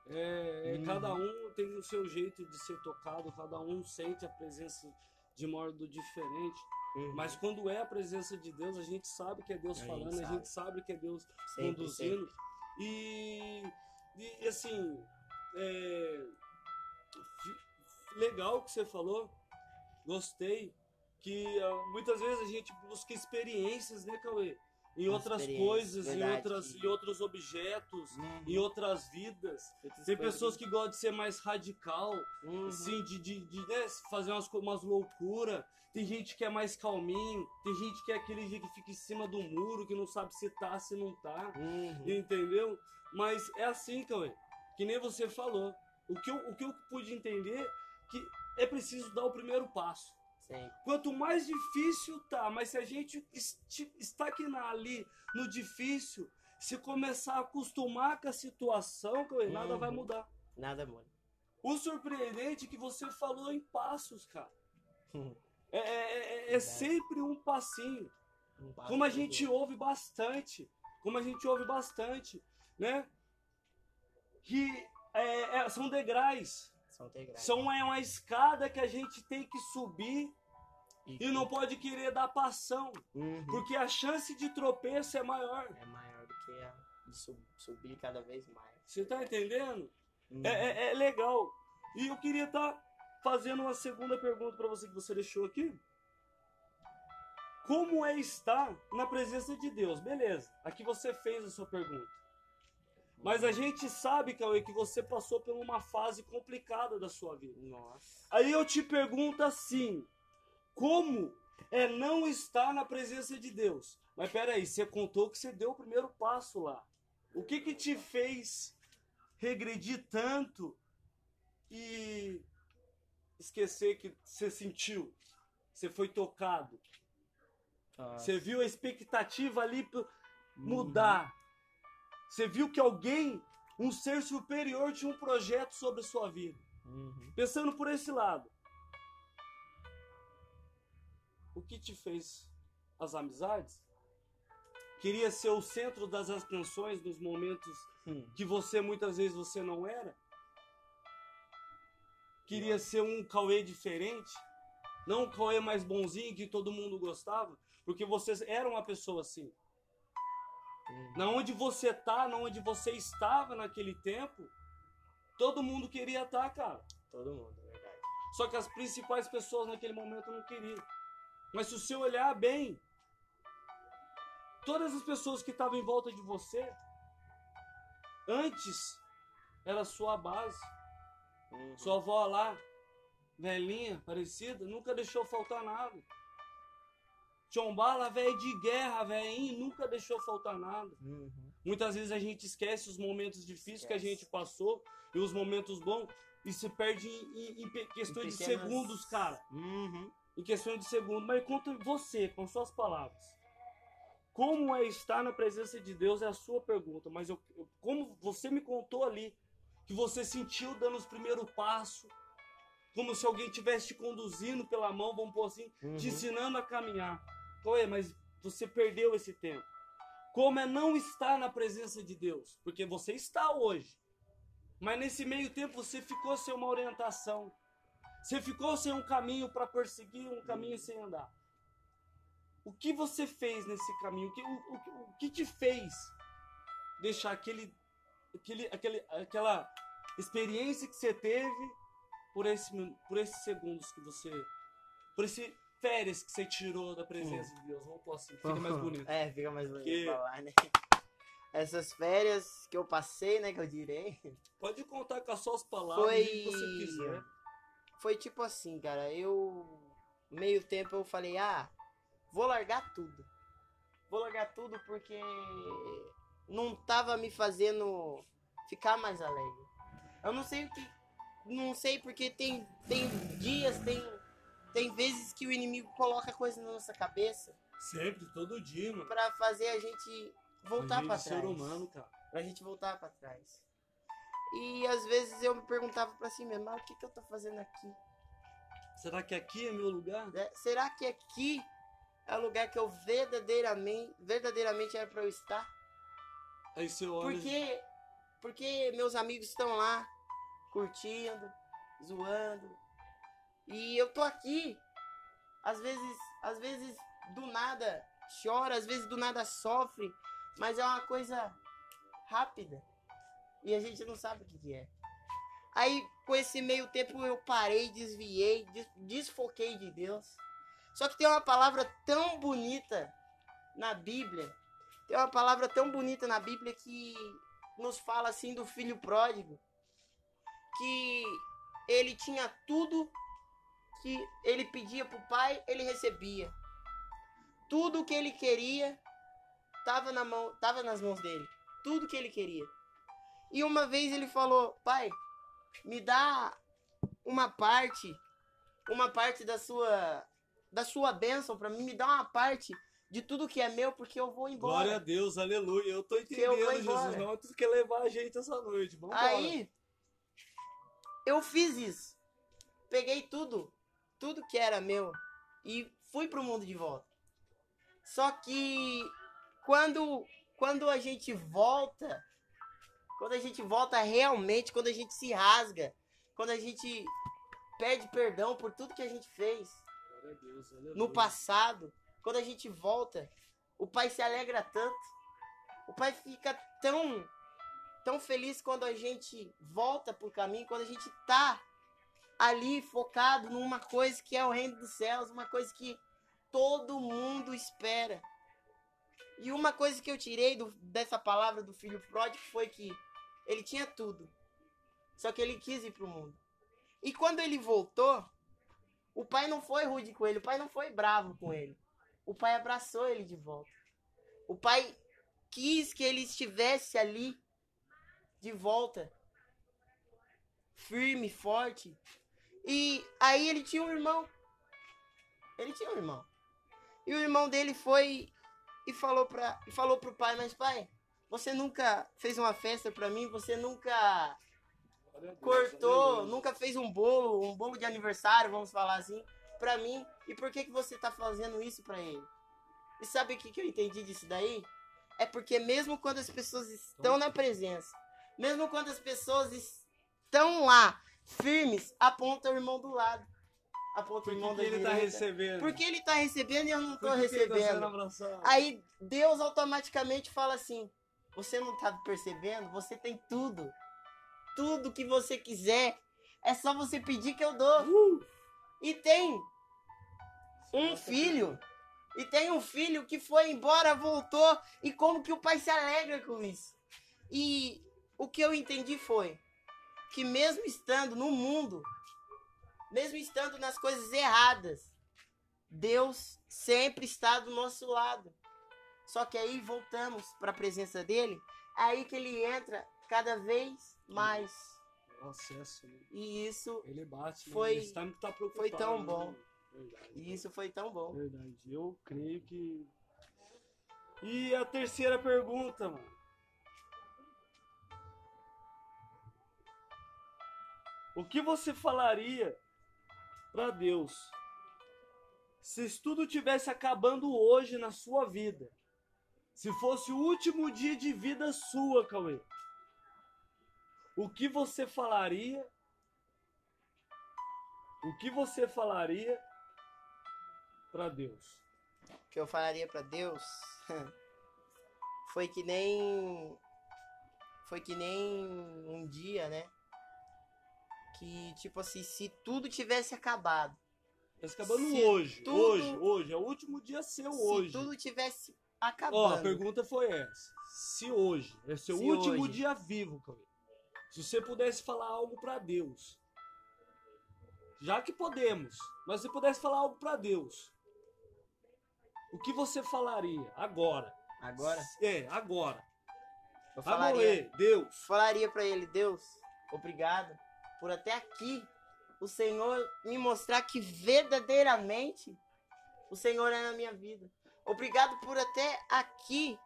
É, é, Uhum. Cada um tem o seu jeito de ser tocado, cada um sente a presença de modo diferente. Uhum. Mas quando é a presença de Deus, a gente sabe que é Deus A gente falando, a sabe. gente sabe que é Deus Sempre, conduzindo. E, e, assim, é, legal que você falou, gostei. Que ah, muitas vezes a gente busca experiências, né, Cauê? Em outras coisas, em, verdade. outras, em outros objetos, Uhum. em outras vidas. Muitas Tem pessoas que gostam de ser mais radical, Uhum. assim, de, de, de, né, fazer umas, umas loucuras. Tem gente que é mais calminho, tem gente que é aquele que fica em cima do muro, que não sabe se tá, se não tá. Uhum. Entendeu? Mas é assim, Cauê. Que nem você falou. O que, eu, o que eu pude entender que é preciso dar o primeiro passo. Sempre. Quanto mais difícil tá, mas se a gente estagnar ali no difícil, se começar a acostumar com a situação, Cauê, nada Uhum. vai mudar. Nada muda. O surpreendente é que você falou em passos, cara. É, é- é- é Verdade. sempre um passinho. Um passo Como a gente ouve bastante. Como a gente ouve bastante, né? Que é, é, são degraus. São degraus. São é uma escada que a gente tem que subir e não pode querer dar passão. Uhum. Porque a chance de tropeço é maior. É maior do que a de sub- subir cada vez mais. Você tá entendendo? Uhum. É, é- é legal. E eu queria estar fazendo uma segunda pergunta para você que você deixou aqui. Como é estar na presença de Deus? Beleza, aqui você fez a sua pergunta. Mas a gente sabe, Cauê, que você passou por uma fase complicada da sua vida. Nossa. Aí eu te pergunto assim: como é não estar na presença de Deus. Mas peraí, você contou que você deu o primeiro passo lá. O que que te fez regredir tanto e esquecer que você sentiu? Você foi tocado. Você viu a expectativa ali p- mudar. Você viu que alguém, um ser superior, tinha um projeto sobre a sua vida. Uhum. Pensando por esse lado. O que te fez as amizades? Queria ser o centro das atenções nos momentos Hum. que você muitas vezes você não era? Queria ser um Cauê diferente? Não um Cauê mais bonzinho que todo mundo gostava? Porque você era uma pessoa assim. Uhum. Na onde você tá, na onde você estava naquele tempo, todo mundo queria estar, cara. Todo mundo, é verdade. Só que as principais pessoas naquele momento não queriam. Mas se você olhar bem, todas as pessoas que estavam em volta de você, antes era sua base. Uhum. Sua avó lá, velhinha, parecida, nunca deixou faltar nada. Tchombala, velho de guerra, velhinho, nunca deixou faltar nada. Uhum. Muitas vezes a gente esquece os momentos difíceis que a Esquece. gente passou e os momentos bons e se perde em, em- em questões de pequenas- segundos, cara. Uhum. Em questões de segundos. Mas conta você, com suas palavras. Como é estar na presença de Deus é a sua pergunta. Mas eu, eu- como você me contou ali, que você sentiu dando os primeiros passos, como se alguém estivesse te conduzindo pela mão, vamos pôr assim, Uhum. te ensinando a caminhar. Ué, mas você perdeu esse tempo. Como é não estar na presença de Deus? Porque você está hoje. Mas nesse meio tempo você ficou sem uma orientação. Você ficou sem um caminho para perseguir, um caminho sem andar. O que você fez nesse caminho? O que, o, o- o que te fez deixar aquele, aquele, aquele, aquela experiência que você teve por, esse, por esses segundos que você. Por esse férias que você tirou da presença de Deus? Vamos pôr assim, fica mais bonito. É, fica mais bonito falar, né? Essas férias que eu passei, né, que eu direi, Pode contar com as suas palavras foi. que você quiser. Foi tipo assim, cara, eu. Meio tempo eu falei, ah, vou largar tudo. Vou largar tudo porque não tava me fazendo ficar mais alegre. Eu não sei o que. Não sei porque tem, tem dias, tem, tem vezes que o inimigo coloca coisa na nossa cabeça Sempre, todo dia, mano. pra fazer a gente voltar Gente, pra ser trás. humano, cara. Pra gente voltar pra trás. E às vezes eu me perguntava pra si mesmo, mas o que, que eu tô fazendo aqui? Será que aqui é meu lugar? né? Será que aqui é o lugar que eu verdadeiramente, verdadeiramente era pra eu estar? Aí você olha. Porque, porque meus amigos estão lá, curtindo, zoando. E eu tô aqui. Às vezes, às vezes do nada chora, às vezes do nada sofre, mas é uma coisa rápida. E a gente não sabe o que, que é. Aí, com esse meio tempo, eu parei, desviei, des- desfoquei de Deus. Só que tem uma palavra tão bonita na Bíblia. Tem uma palavra tão bonita na Bíblia que nos fala assim do filho pródigo. Que ele tinha tudo que ele pedia pro pai, ele recebia. Tudo que ele queria tava na mão, tava nas mãos dele. Tudo que ele queria. E uma vez ele falou: "Pai, me dá uma parte, uma parte da sua da sua bênção para mim, me dá uma parte de tudo que é meu, porque eu vou embora". Glória a Deus, aleluia. Eu tô eu entendendo, embora. Jesus. Não, tu quer levar a gente essa noite. Vamos Aí eu fiz isso. Peguei tudo, tudo que era meu e fui pro mundo de volta. Só que quando quando a gente volta, quando a gente volta realmente, quando a gente se rasga, quando a gente pede perdão por tudo que a gente fez a Deus, no passado, quando a gente volta, o pai se alegra tanto. O pai fica tão tão feliz quando a gente volta pro caminho, quando a gente tá ali focado numa coisa que é o reino dos céus, uma coisa que todo mundo espera. E uma coisa que eu tirei do- dessa palavra do filho pródigo foi que ele tinha tudo. Só que ele quis ir pro mundo. E quando ele voltou, O pai não foi rude com ele, o pai não foi bravo com ele. O pai abraçou ele de volta. O pai quis que ele estivesse ali de volta. Firme, forte. E aí ele tinha um irmão. Ele tinha um irmão. E o irmão dele foi e falou para e falou pro pai, mas pai, você nunca fez uma festa para mim, você nunca cortou, nunca fez um bolo, um bolo de aniversário, vamos falar assim, pra mim. E por que que você tá fazendo isso pra ele? E sabe o que, que eu entendi disso daí? É porque mesmo quando as pessoas estão na presença, mesmo quando as pessoas estão lá, firmes, aponta o irmão do lado. Aponta o irmão da ele tá direita. recebendo? Porque ele tá recebendo e eu não tô tá recebendo. abraçado? Aí Deus automaticamente fala assim: Você não tá percebendo? Você tem tudo. Tudo que você quiser. É só você pedir que eu dou. Uh! E tem um filho. E tem um filho que foi embora, voltou. E como que o pai se alegra com isso? E o que eu entendi foi que mesmo estando no mundo, mesmo estando nas coisas erradas, Deus sempre está do nosso lado. Só que aí voltamos para a presença dele, aí que ele entra cada vez mais. O acesso, né? E isso, Ele bate, né? Foi- tá foi tão né? bom. Verdade. e isso foi tão bom. Verdade. Eu creio que. E a terceira pergunta, mano. O que você falaria pra Deus se tudo tivesse acabando hoje na sua vida? Se fosse o último dia de vida sua, Cauê. O que você falaria? O que você falaria pra Deus? que eu falaria pra Deus foi que nem foi que nem um dia, né? Que tipo assim, se tudo tivesse acabado, Tá se acabando Se hoje, tudo- hoje, hoje. É o último dia seu hoje. se tudo tivesse Ó, a acabando, pergunta foi essa. Se hoje é seu Se último hoje. dia vivo, Cauê, se você pudesse falar algo pra Deus, já que podemos, mas se pudesse falar algo pra Deus, o que você falaria agora? agora É, agora. eu falaria, morrer, Deus. falaria para ele, Deus, obrigado por até aqui o Senhor me mostrar que verdadeiramente o Senhor é na minha vida. Obrigado por até aqui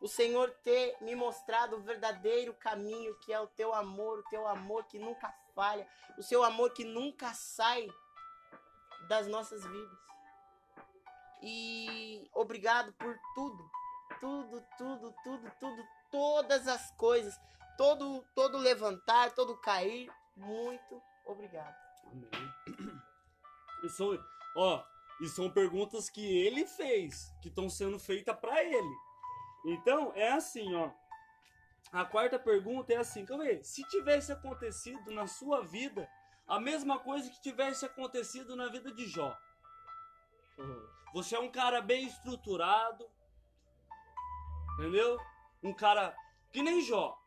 o Senhor ter me mostrado o verdadeiro caminho que é o teu amor, o teu amor que nunca falha, o seu amor que nunca sai das nossas vidas. E obrigado por tudo, tudo, tudo, tudo, tudo, todas as coisas, todo, todo levantar, todo cair. Muito obrigado. Amém. E são, ó, e são perguntas que ele fez, que estão sendo feitas pra ele. Então, é assim, ó. A quarta pergunta é assim, Cauê, se tivesse acontecido na sua vida a mesma coisa que tivesse acontecido na vida de Jó. Você é um cara bem estruturado, entendeu? Um cara que nem Jó,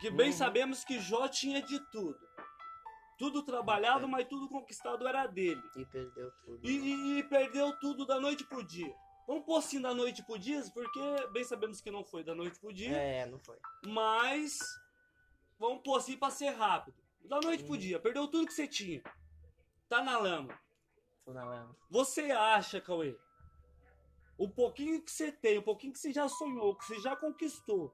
que bem Uhum. sabemos que Jó tinha de tudo. Tudo trabalhado, mas tudo conquistado era dele. E perdeu tudo. E, e- e perdeu tudo da noite pro dia. Vamos pôr assim da noite pro dia, porque bem sabemos que não foi da noite pro dia, É, não foi. mas vamos pôr assim pra ser rápido. Da noite pro Uhum. dia, perdeu tudo que você tinha. Tá na lama. Tô na lama. Você acha, Cauê, o pouquinho que você tem, o pouquinho que você já sonhou, que você já conquistou,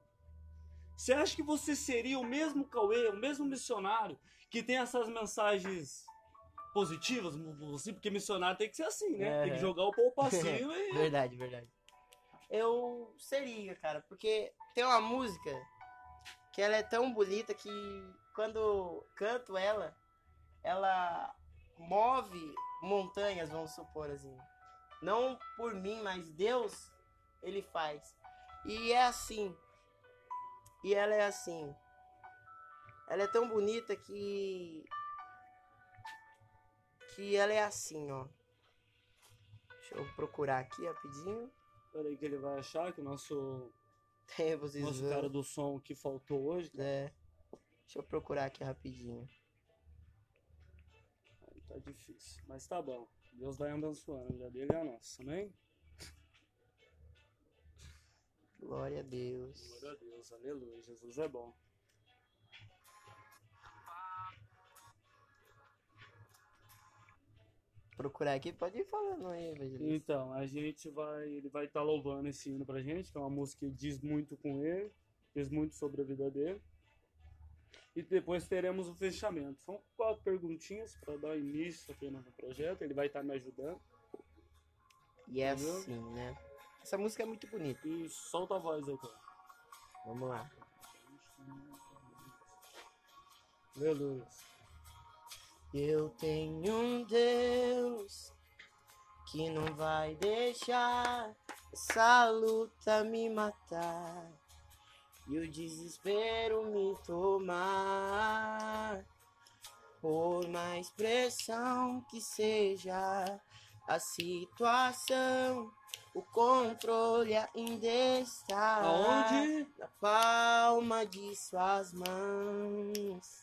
você acha que você seria o mesmo Cauê, o mesmo missionário que tem essas mensagens positivas, assim, porque missionário tem que ser assim, né? Tem que jogar o povo pra cima e... Verdade, verdade. Eu seria, cara, porque tem uma música que ela é tão bonita que quando canto ela, ela move montanhas, vamos supor assim. Não por mim, mas Deus, ele faz. E é assim. E ela é assim. Ela é tão bonita que que ela é assim, ó. Deixa eu procurar aqui rapidinho. Peraí que ele vai achar que o nosso, Tem vocês nosso vão- cara do som que faltou hoje, É. Deixa eu procurar aqui rapidinho. tá difícil, mas tá bom. Deus vai abençoando. A vida dele é a nossa, amém? Glória a Deus. Glória a Deus, aleluia. Jesus é bom. Procurar aqui, pode ir falando aí, evangelista. Então, a gente vai, ele vai estar louvando esse hino pra gente, que é uma música que diz muito com ele, diz muito sobre a vida dele. E depois teremos o fechamento. São quatro perguntinhas para dar início apenas no projeto. Ele vai estar me ajudando. E é Entendeu? assim, né? Essa música é muito bonita. E solta a voz aí, cara. Vamos lá. Aleluia. Eu tenho um Deus que não vai deixar essa luta me matar e o desespero me tomar. Por mais pressão que seja a situação, o controle ainda está Aonde? na palma de suas mãos.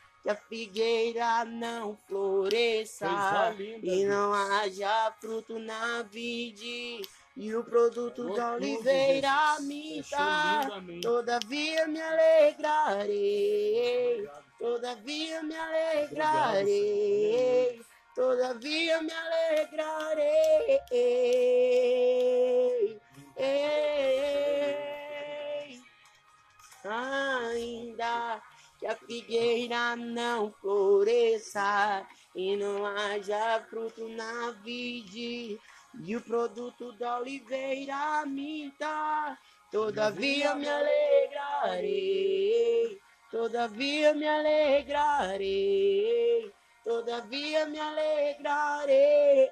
que a figueira não floresça e não haja fruto na vide. E o produto da oliveira minta. Todavia me alegrarei, todavia me alegrarei, todavia me alegrarei. Ei, ainda que a figueira não floresça e não haja fruto na vide e o produto da oliveira minta, todavia me alegrarei, todavia me alegrarei, todavia me alegrarei.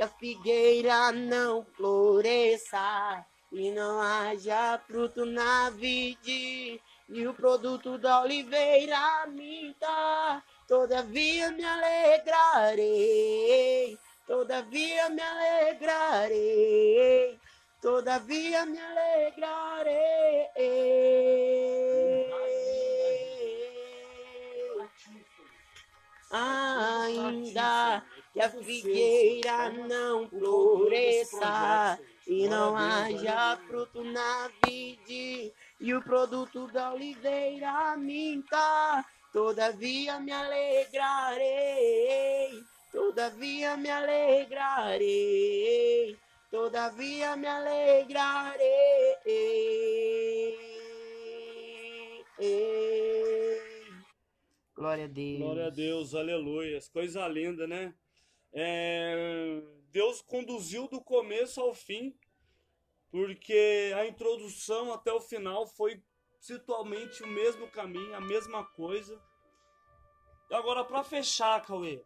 que a figueira não floresça e não haja fruto na vide. E o produto da oliveira minta, todavia me alegrarei, todavia me alegrarei, todavia me alegrarei. Ainda que a figueira não floresça e não haja fruto na vide e o produto da oliveira minta, todavia me alegrarei, todavia me alegrarei, todavia me alegrarei. Glória a Deus. Glória a Deus, aleluia. Coisa linda, né? É, Deus conduziu do começo ao fim, porque a introdução até o final foi situalmente o mesmo caminho, a mesma coisa. E agora, para fechar, Cauê,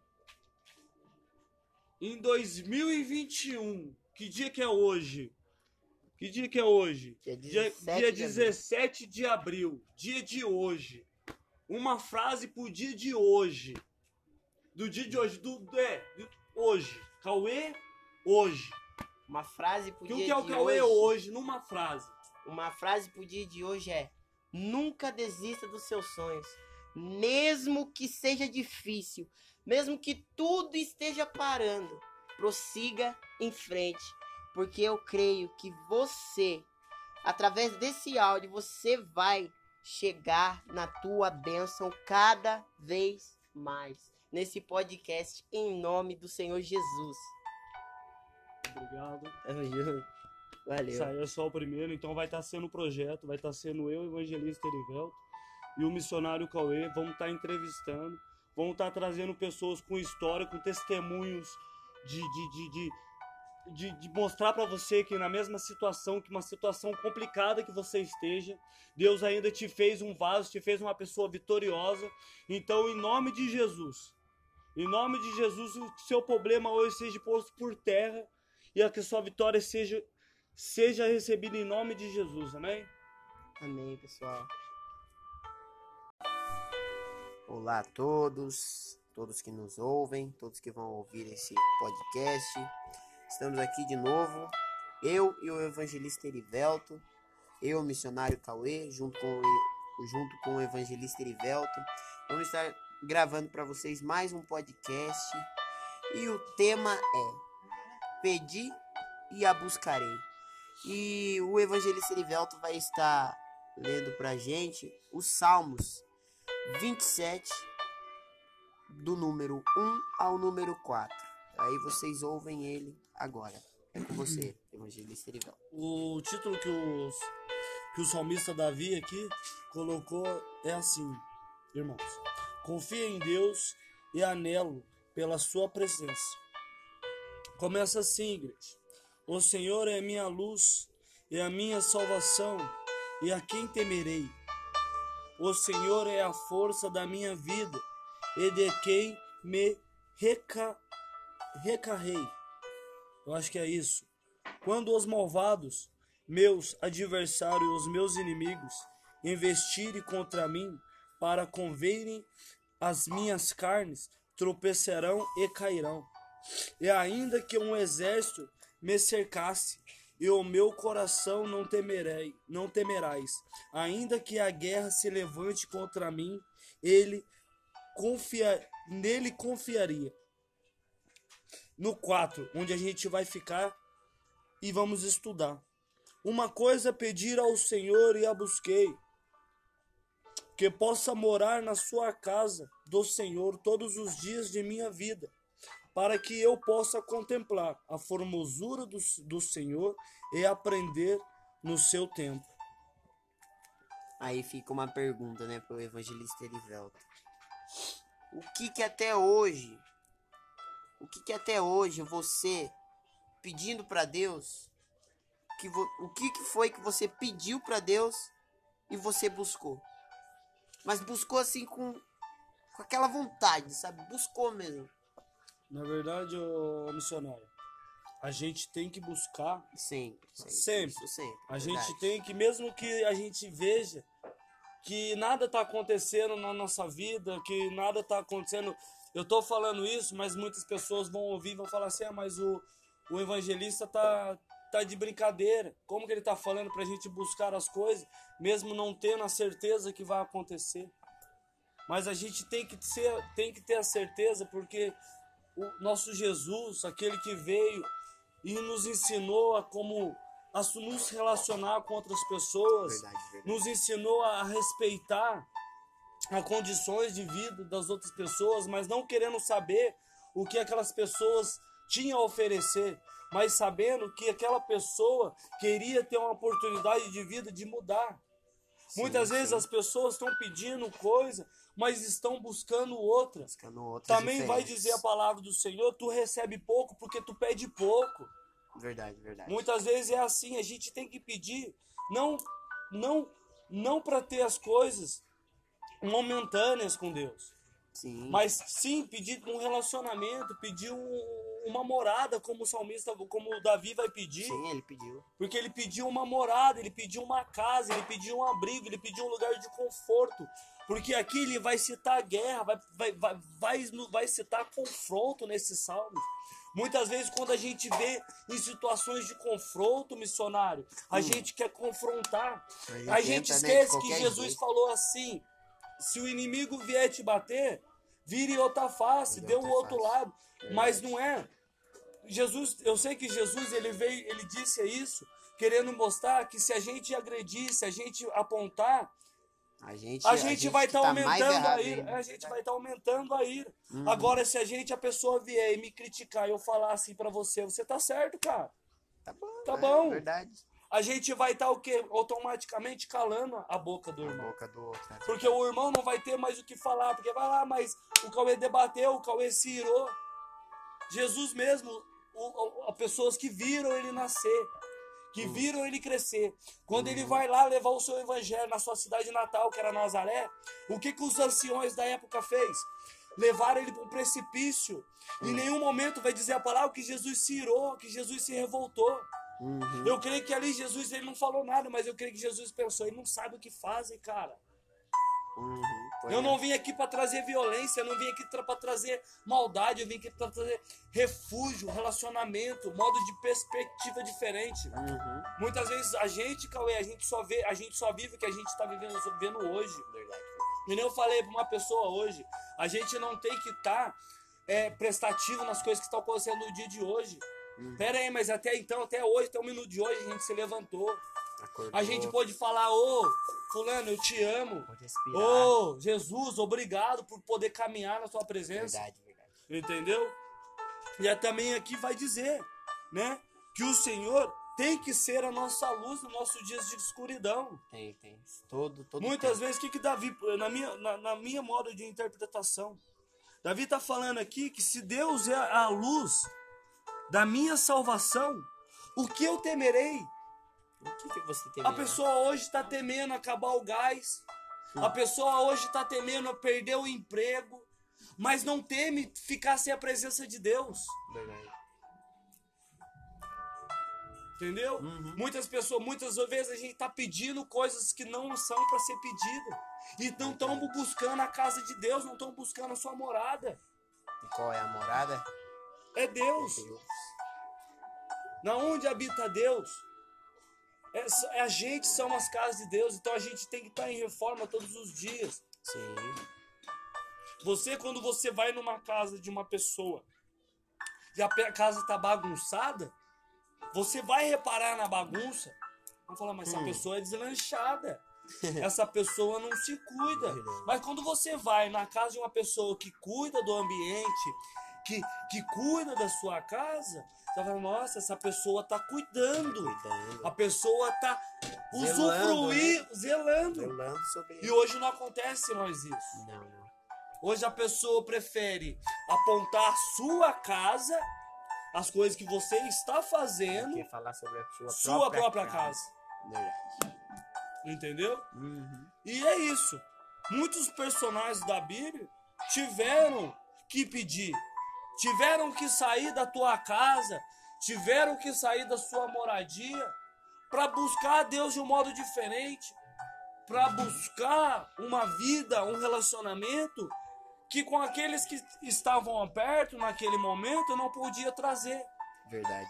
em 2021, que dia que é hoje? Que dia que é hoje? Dia Dia, 17 dia de abril. 17 de abril, dia de hoje. uma frase pro dia de hoje. Do dia de hoje, do, é, de hoje. Cauê, hoje. Uma frase pro Que o dia que é o Cauê hoje. hoje, numa frase? Uma frase pro dia de hoje é: nunca desista dos seus sonhos, mesmo que seja difícil, mesmo que tudo esteja parando, prossiga em frente, porque eu creio que você, através desse áudio, você vai chegar na tua bênção cada vez mais nesse podcast em nome do Senhor Jesus. Obrigado. Valeu. Isso aí é só o primeiro, então vai estar sendo o projeto, vai estar sendo eu, evangelista Erivelto, e o missionário Cauê. Vamos estar entrevistando, vamos estar trazendo pessoas com história, com testemunhos de, de, de, de, de, de mostrar para você que na mesma situação, que uma situação complicada que você esteja, Deus ainda te fez um vaso, te fez uma pessoa vitoriosa. Então, em nome de Jesus, em nome de Jesus, o seu problema hoje seja posto por terra e a que sua vitória seja seja recebida em nome de Jesus, amém? Amém, pessoal. Olá a todos, todos que nos ouvem, todos que vão ouvir esse podcast. Estamos aqui de novo, eu e o evangelista Erivelto, eu, o missionário Cauê, junto com, junto com o evangelista Erivelto. Vamos estar gravando para vocês mais um podcast e o tema é Pedi e a buscarei. E o evangelista Erivelto vai estar lendo pra gente os Salmos 27, do número 1 ao número 4. Aí vocês ouvem ele agora. É com você, evangelista Erivelto. O título que, os, que o salmista Davi aqui colocou é assim, irmãos. Confia em Deus e anelo pela sua presença. Começa assim, igreja. O Senhor é minha luz e a minha salvação, e a quem temerei? O Senhor é a força da minha vida, e de quem me reca... recarrei. Eu acho que é isso. Quando os malvados, meus adversários, os meus inimigos, investirem contra mim para converem as minhas carnes, tropeçarão e cairão. E ainda que um exército me cercasse, e o meu coração não temerei, não temerás. Ainda que a guerra se levante contra mim, ele confia, nele confiaria. No 4, onde a gente vai ficar e vamos estudar. Uma coisa pedir ao Senhor e a busquei, que possa morar na sua casa do Senhor todos os dias de minha vida, para que eu possa contemplar a formosura do, do Senhor e aprender no seu tempo. Aí fica uma pergunta, né, pro evangelista Erivelto. O que que até hoje, o que que até hoje você pedindo pra Deus, que vo- o que que foi que você pediu pra Deus e você buscou? Mas buscou assim com com aquela vontade, sabe? Buscou mesmo. Na verdade, ô missionário, a gente tem que buscar Sempre, sempre. Sempre. isso sempre. A verdade. gente tem que, mesmo que a gente veja que nada tá acontecendo na nossa vida, que nada tá acontecendo. Eu tô falando isso, mas muitas pessoas vão ouvir e vão falar assim: ah, mas o, o evangelista tá, tá de brincadeira. Como que ele tá falando pra gente buscar as coisas, mesmo não tendo a certeza que vai acontecer? Mas a gente tem que, ser, tem que ter a certeza, porque o nosso Jesus, aquele que veio e nos ensinou a como a nos relacionar com outras pessoas, Verdade, verdade. nos ensinou a respeitar as condições de vida das outras pessoas, mas não querendo saber o que aquelas pessoas tinham a oferecer, mas sabendo que aquela pessoa queria ter uma oportunidade de vida de mudar. Sim, Muitas vezes sim. as pessoas estão pedindo coisa, mas estão buscando outra. Buscando Também vai dizer a palavra do Senhor, tu recebe pouco porque tu pede pouco. Verdade, verdade. Muitas vezes é assim, a gente tem que pedir não não não para ter as coisas momentâneas com Deus, Sim. mas sim pedir um relacionamento, pedir um, uma morada, como o salmista, como o Davi vai pedir. Sim, ele pediu. Porque ele pediu uma morada, ele pediu uma casa, ele pediu um abrigo, ele pediu um lugar de conforto. Porque aqui ele vai citar guerra, vai, vai, vai, vai, vai citar confronto nesses salmos. Muitas vezes, quando a gente vê em situações de confronto missionário, a Hum. gente quer confrontar. gente A gente né, esquece que Jesus jeito. falou assim: se o inimigo vier te bater, vire outra face, Vire dê o outro face. lado. Mas não é. Jesus, eu sei que Jesus ele veio, ele disse isso, querendo mostrar que se a gente agredir, se a gente apontar, A gente, a gente vai estar tá mais aumentando a ira. ainda. A gente vai estar aumentando a ira. Uhum. Agora, se a gente, a pessoa vier e me criticar e eu falar assim pra você, você tá certo, cara. Tá bom. Tá é bom. Verdade. A gente vai estar o quê? Automaticamente calando a boca do A irmão. boca do outro. né? Porque o irmão não vai ter mais o que falar, porque vai lá, mas o Cauê debateu, o Cauê se irou. Jesus mesmo, o, o- pessoas que viram ele nascer, que Hum. viram ele crescer. Quando ele Uhum. vai lá levar o seu evangelho na sua cidade natal, que era Nazaré, o que, que os anciões da época fez? Levaram ele para um precipício. Em Hum. nenhum momento vai dizer a palavra que Jesus se irou, que Jesus se revoltou. Uhum. Eu creio que ali Jesus ele não falou nada, mas eu creio que Jesus pensou, ele não sabe o que fazem, cara. Uhum. Eu não vim aqui para trazer violência, eu não vim aqui para trazer maldade, eu vim aqui para trazer refúgio, relacionamento, modo de perspectiva diferente. Uhum. Muitas vezes a gente, Cauê, a gente só vê, a gente só vive o que a gente está vivendo, vivendo hoje. Verdade. E nem eu falei para uma pessoa hoje, a gente não tem que estar prestativo nas coisas que estão acontecendo no dia de hoje. Uhum. Pera aí, mas até então, até hoje, até o minuto de hoje, a gente se levantou. Acordou, A gente pode falar, ô, fulano, eu te amo. Ô, Jesus, obrigado por poder caminhar na tua presença. verdade, verdade. Entendeu? E é também aqui vai dizer, né? Que o Senhor tem que ser a nossa luz nos nossos dias de escuridão. Tem, tem. Todo, todo Muitas tempo. vezes, o que, que Davi, na minha, na, na minha modo de interpretação, Davi tá falando aqui que se Deus é a luz da minha salvação, o que eu temerei? O que, que você? A pessoa hoje está temendo acabar o gás. A pessoa hoje está temendo perder o emprego. Mas não teme ficar sem a presença de Deus. Verdade. Entendeu? Uhum. Muitas pessoas, muitas vezes a gente está pedindo coisas que não são para ser pedidas. E não estão buscando a casa de Deus, não estão buscando a sua morada. E qual é a morada? É Deus. Deus. Na onde habita Deus? É, é a gente são as casas de Deus, então a gente tem que estar em reforma todos os dias. Sim. Você, quando você vai numa casa de uma pessoa e a casa está bagunçada, você vai reparar na bagunça. Vai falar, mas essa Hum. pessoa é deslanchada. Essa pessoa não se cuida. Mas quando você vai na casa de uma pessoa que cuida do ambiente, que, que cuida da sua casa, você vai falar, nossa, essa pessoa está cuidando. Cuidando. A pessoa está Zelando, usufruindo, zelando. Zelando sobre E hoje não acontece mais isso. Não, não. Hoje a pessoa prefere apontar a sua casa, as coisas que você está fazendo, Quer falar sobre a sua, sua própria casa. Verdade. Entendeu? Uhum. E é isso. Muitos personagens da Bíblia tiveram que pedir, tiveram que sair da tua casa, tiveram que sair da sua moradia para buscar a Deus de um modo diferente, para buscar uma vida, um relacionamento que com aqueles que estavam perto naquele momento não podia trazer. Verdade.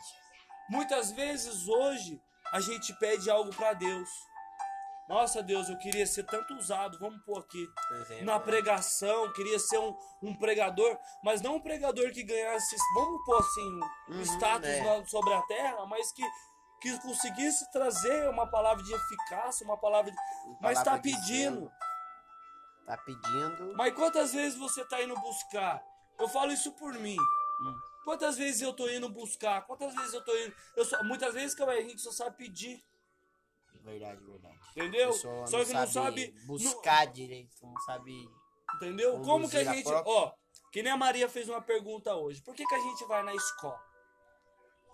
Muitas vezes hoje a gente pede algo para Deus. Nossa Deus, eu queria ser tanto usado, vamos pôr aqui, exemplo, na pregação, queria ser um, um pregador, mas não um pregador que ganhasse, vamos pôr assim, um Uhum, status é. na- sobre a terra, mas que, que conseguisse trazer uma palavra de eficácia, uma palavra de. uma Mas está pedindo. zelo. Tá pedindo. Mas quantas vezes você está indo buscar? Eu falo isso por mim. Hum. Quantas vezes eu tô indo buscar? Quantas vezes eu tô indo. Eu só, muitas vezes que a gente só sabe pedir. Verdade, verdade. Entendeu? Só que não sabe. buscar direito, não sabe. Entendeu? Como que a gente. própria- Ó, que nem a Maria fez uma pergunta hoje. Por que, que a gente vai na escola?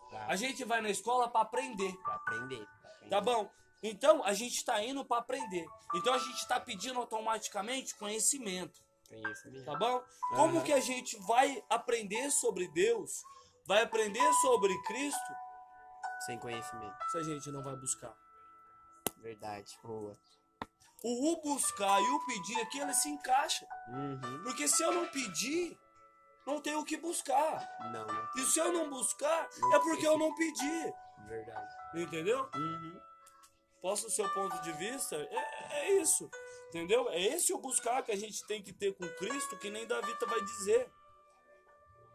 Pra, A gente vai na escola para aprender. pra aprender. pra aprender. Tá bom? Então a gente tá indo para aprender. Então a gente tá pedindo automaticamente conhecimento. Conheço mesmo. Tá bom? Como Aham. que a gente vai aprender sobre Deus vai aprender sobre Cristo Sem conhecimento. se a gente não vai buscar? Verdade. Boa. O o buscar e o pedir aqui, ele se encaixa. Uhum. Porque se eu não pedir, não tenho o que buscar. Não, não. E se eu não buscar, Não é porque eu não pedi. Verdade. Entendeu? Uhum. Posso o seu ponto de vista? É, é isso. Entendeu? É esse o buscar que a gente tem que ter com Cristo, que nem Davi vai dizer.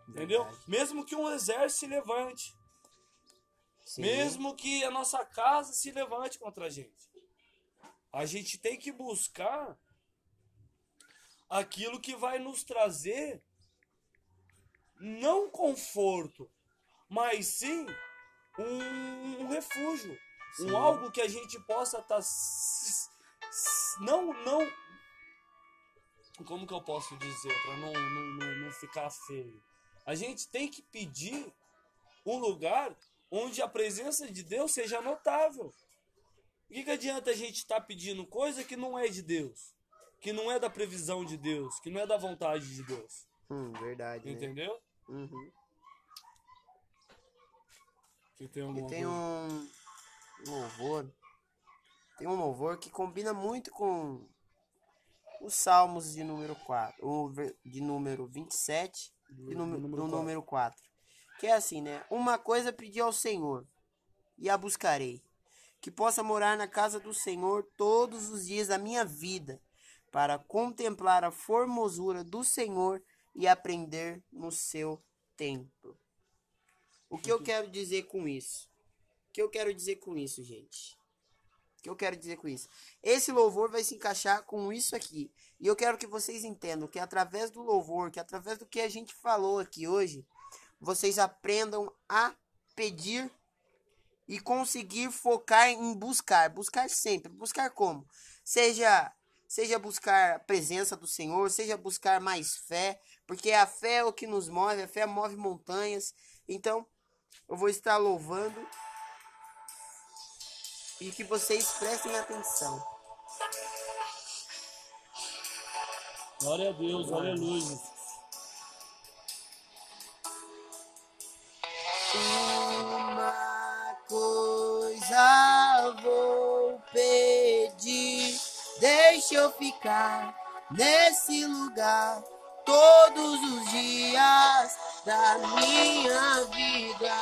Entendeu? Verdade. Mesmo que um exército se levante. Sim. Mesmo que a nossa casa se levante contra a gente. A gente tem que buscar aquilo que vai nos trazer não conforto, mas sim um, um refúgio, Sim. um algo que a gente possa estar não não como que eu posso dizer para não, não, não, não ficar feio. A gente tem que pedir um lugar onde a presença de Deus seja notável. O que, que adianta a gente estar pedindo coisa que não é de Deus? Que não é da previsão de Deus, que não é da vontade de Deus. Hum, verdade. Né? Entendeu? Uhum. Que tem alguma tem um louvor. Tem um louvor que combina muito com os Salmos de número 4. O ver- de número 27 Do- e do número, do quatro. número 4. Que é assim, né? Uma coisa pedi ao Senhor, e a buscarei. Que possa morar na casa do Senhor todos os dias da minha vida, para contemplar a formosura do Senhor e aprender no seu templo. O que eu quero dizer com isso? O que eu quero dizer com isso, gente? O que eu quero dizer com isso? Esse louvor vai se encaixar com isso aqui. E eu quero que vocês entendam que através do louvor, que através do que a gente falou aqui hoje, vocês aprendam a pedir e conseguir focar em buscar, buscar sempre, buscar como? Seja seja buscar a presença do Senhor, seja buscar mais fé, porque a fé é o que nos move, a fé move montanhas. Então, eu vou estar louvando e que vocês prestem atenção. Glória a Deus, aleluia. Deixa eu ficar nesse lugar todos os dias da minha vida.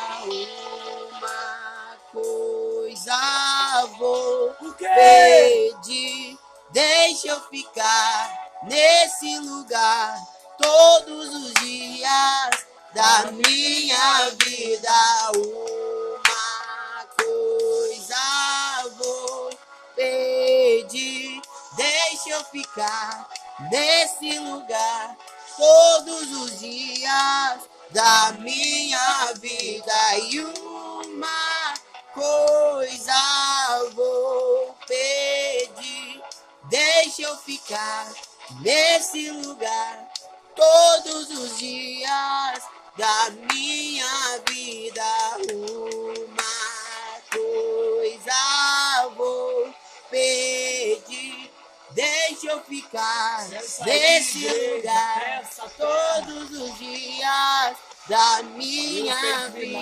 Uma coisa vou pedir, deixa eu ficar nesse lugar todos os dias da minha vida. Deixa eu ficar nesse lugar todos os dias da minha vida. E uma coisa vou pedir, deixa eu ficar nesse lugar todos os dias da minha vida. Uma coisa vou pedir, deixa eu ficar nesse lugar todos os dias da minha vida.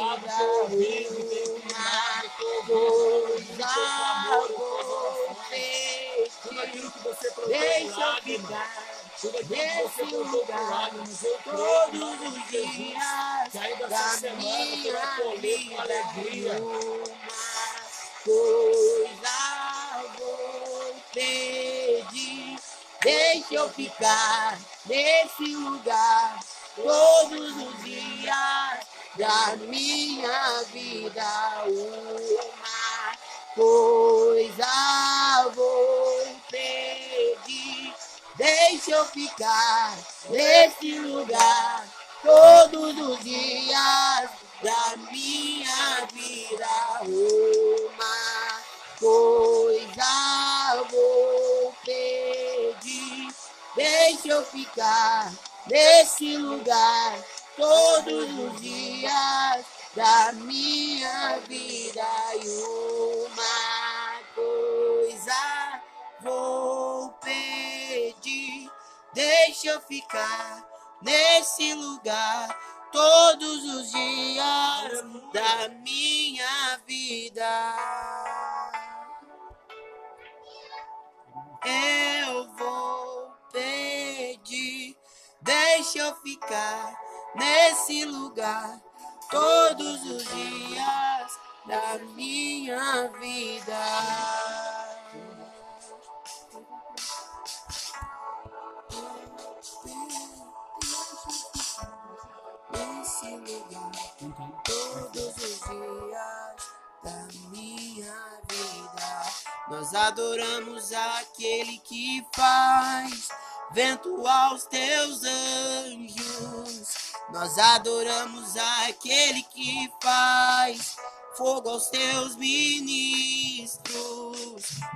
Deixa eu ficar nesse lugar todos os dias da minha vida. Coisa vou pedir, deixa eu ficar nesse lugar todos os dias da minha vida. Uma coisa vou pedir. Deixa eu ficar nesse lugar todos os dias da minha vida. Uma coisa vou. Deixa eu ficar nesse lugar todos os dias da minha vida. E uma coisa vou pedir. Deixa eu ficar nesse lugar todos os dias da minha vida. Deixa eu ficar nesse lugar todos os dias da minha vida. Nesse lugar todos os dias da minha vida. Nós adoramos aquele que faz vento aos teus anjos. Nós adoramos aquele que faz fogo aos teus ministros.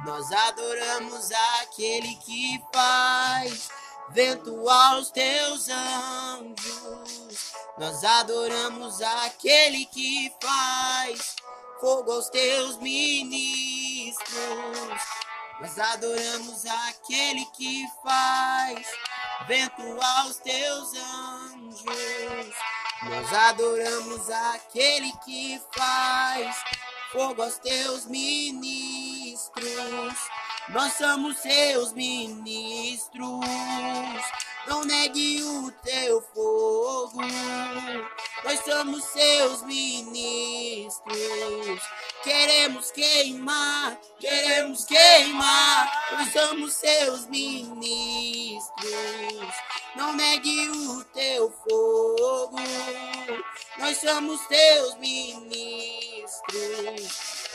Nós adoramos aquele que faz vento aos teus anjos. Nós adoramos aquele que faz fogo aos teus ministros. Nós adoramos aquele que faz vento aos teus anjos. Nós adoramos aquele que faz fogo aos teus ministros. Nós somos seus ministros. Não negue o teu fogo. Nós somos seus ministros. Queremos queimar, queremos queimar. Nós somos seus ministros. Não negue o teu fogo. Nós somos teus ministros.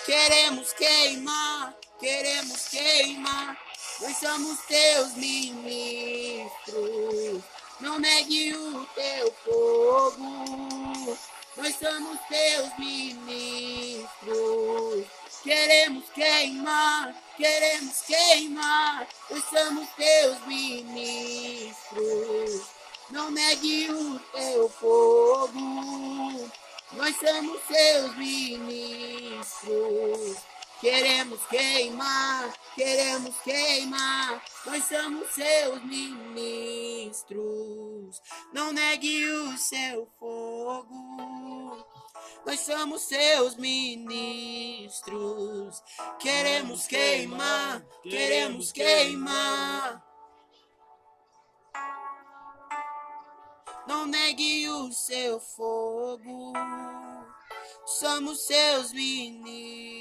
Queremos queimar, queremos queimar. Nós somos teus ministros. Não negue o teu fogo. Nós somos teus ministros. Queremos queimar, queremos queimar. Nós somos teus ministros. Não negue o teu fogo. Nós somos seus ministros. Queremos queimar, queremos queimar. Nós somos seus ministros. Não negue o seu fogo. Nós somos seus ministros. Queremos queimar, queremos queimar. Não negue o seu fogo. Somos seus ministros.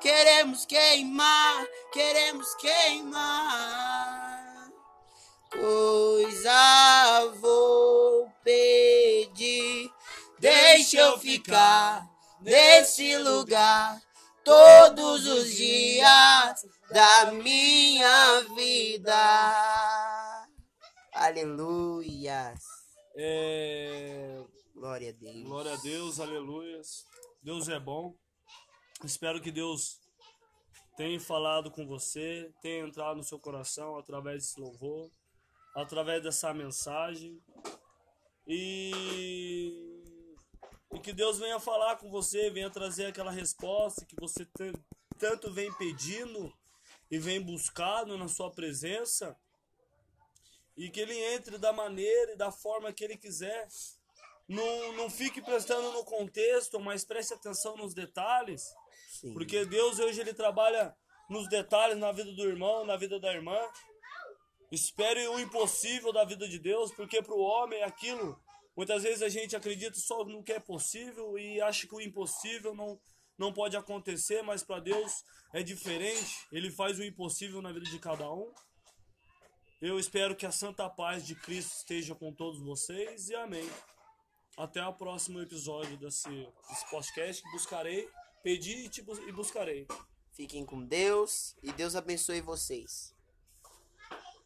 Queremos queimar, queremos queimar. Coisa vou pedir. Deixa eu ficar nesse lugar todos os dias da minha vida. Aleluias. É, Glória a Deus. Glória a Deus, aleluias. Deus é bom. Espero que Deus tenha falado com você, tenha entrado no seu coração através desse louvor, através dessa mensagem. E, e que Deus venha falar com você, venha trazer aquela resposta que você tan- tanto vem pedindo e vem buscando na sua presença. E que ele entre da maneira e da forma que ele quiser. Não, não fique prestando no contexto, mas preste atenção nos detalhes. Sim. Porque Deus hoje ele trabalha nos detalhes na vida do irmão, na vida da irmã. Espere o impossível da vida de Deus, porque para o homem é aquilo. Muitas vezes a gente acredita só no que é possível e acha que o impossível não, não pode acontecer, mas para Deus é diferente. Ele faz o impossível na vida de cada um. Eu espero que a santa paz de Cristo esteja com todos vocês e amém. Até o próximo episódio desse, desse podcast. Buscarei, pedi e, buscarei. Fiquem com Deus e Deus abençoe vocês.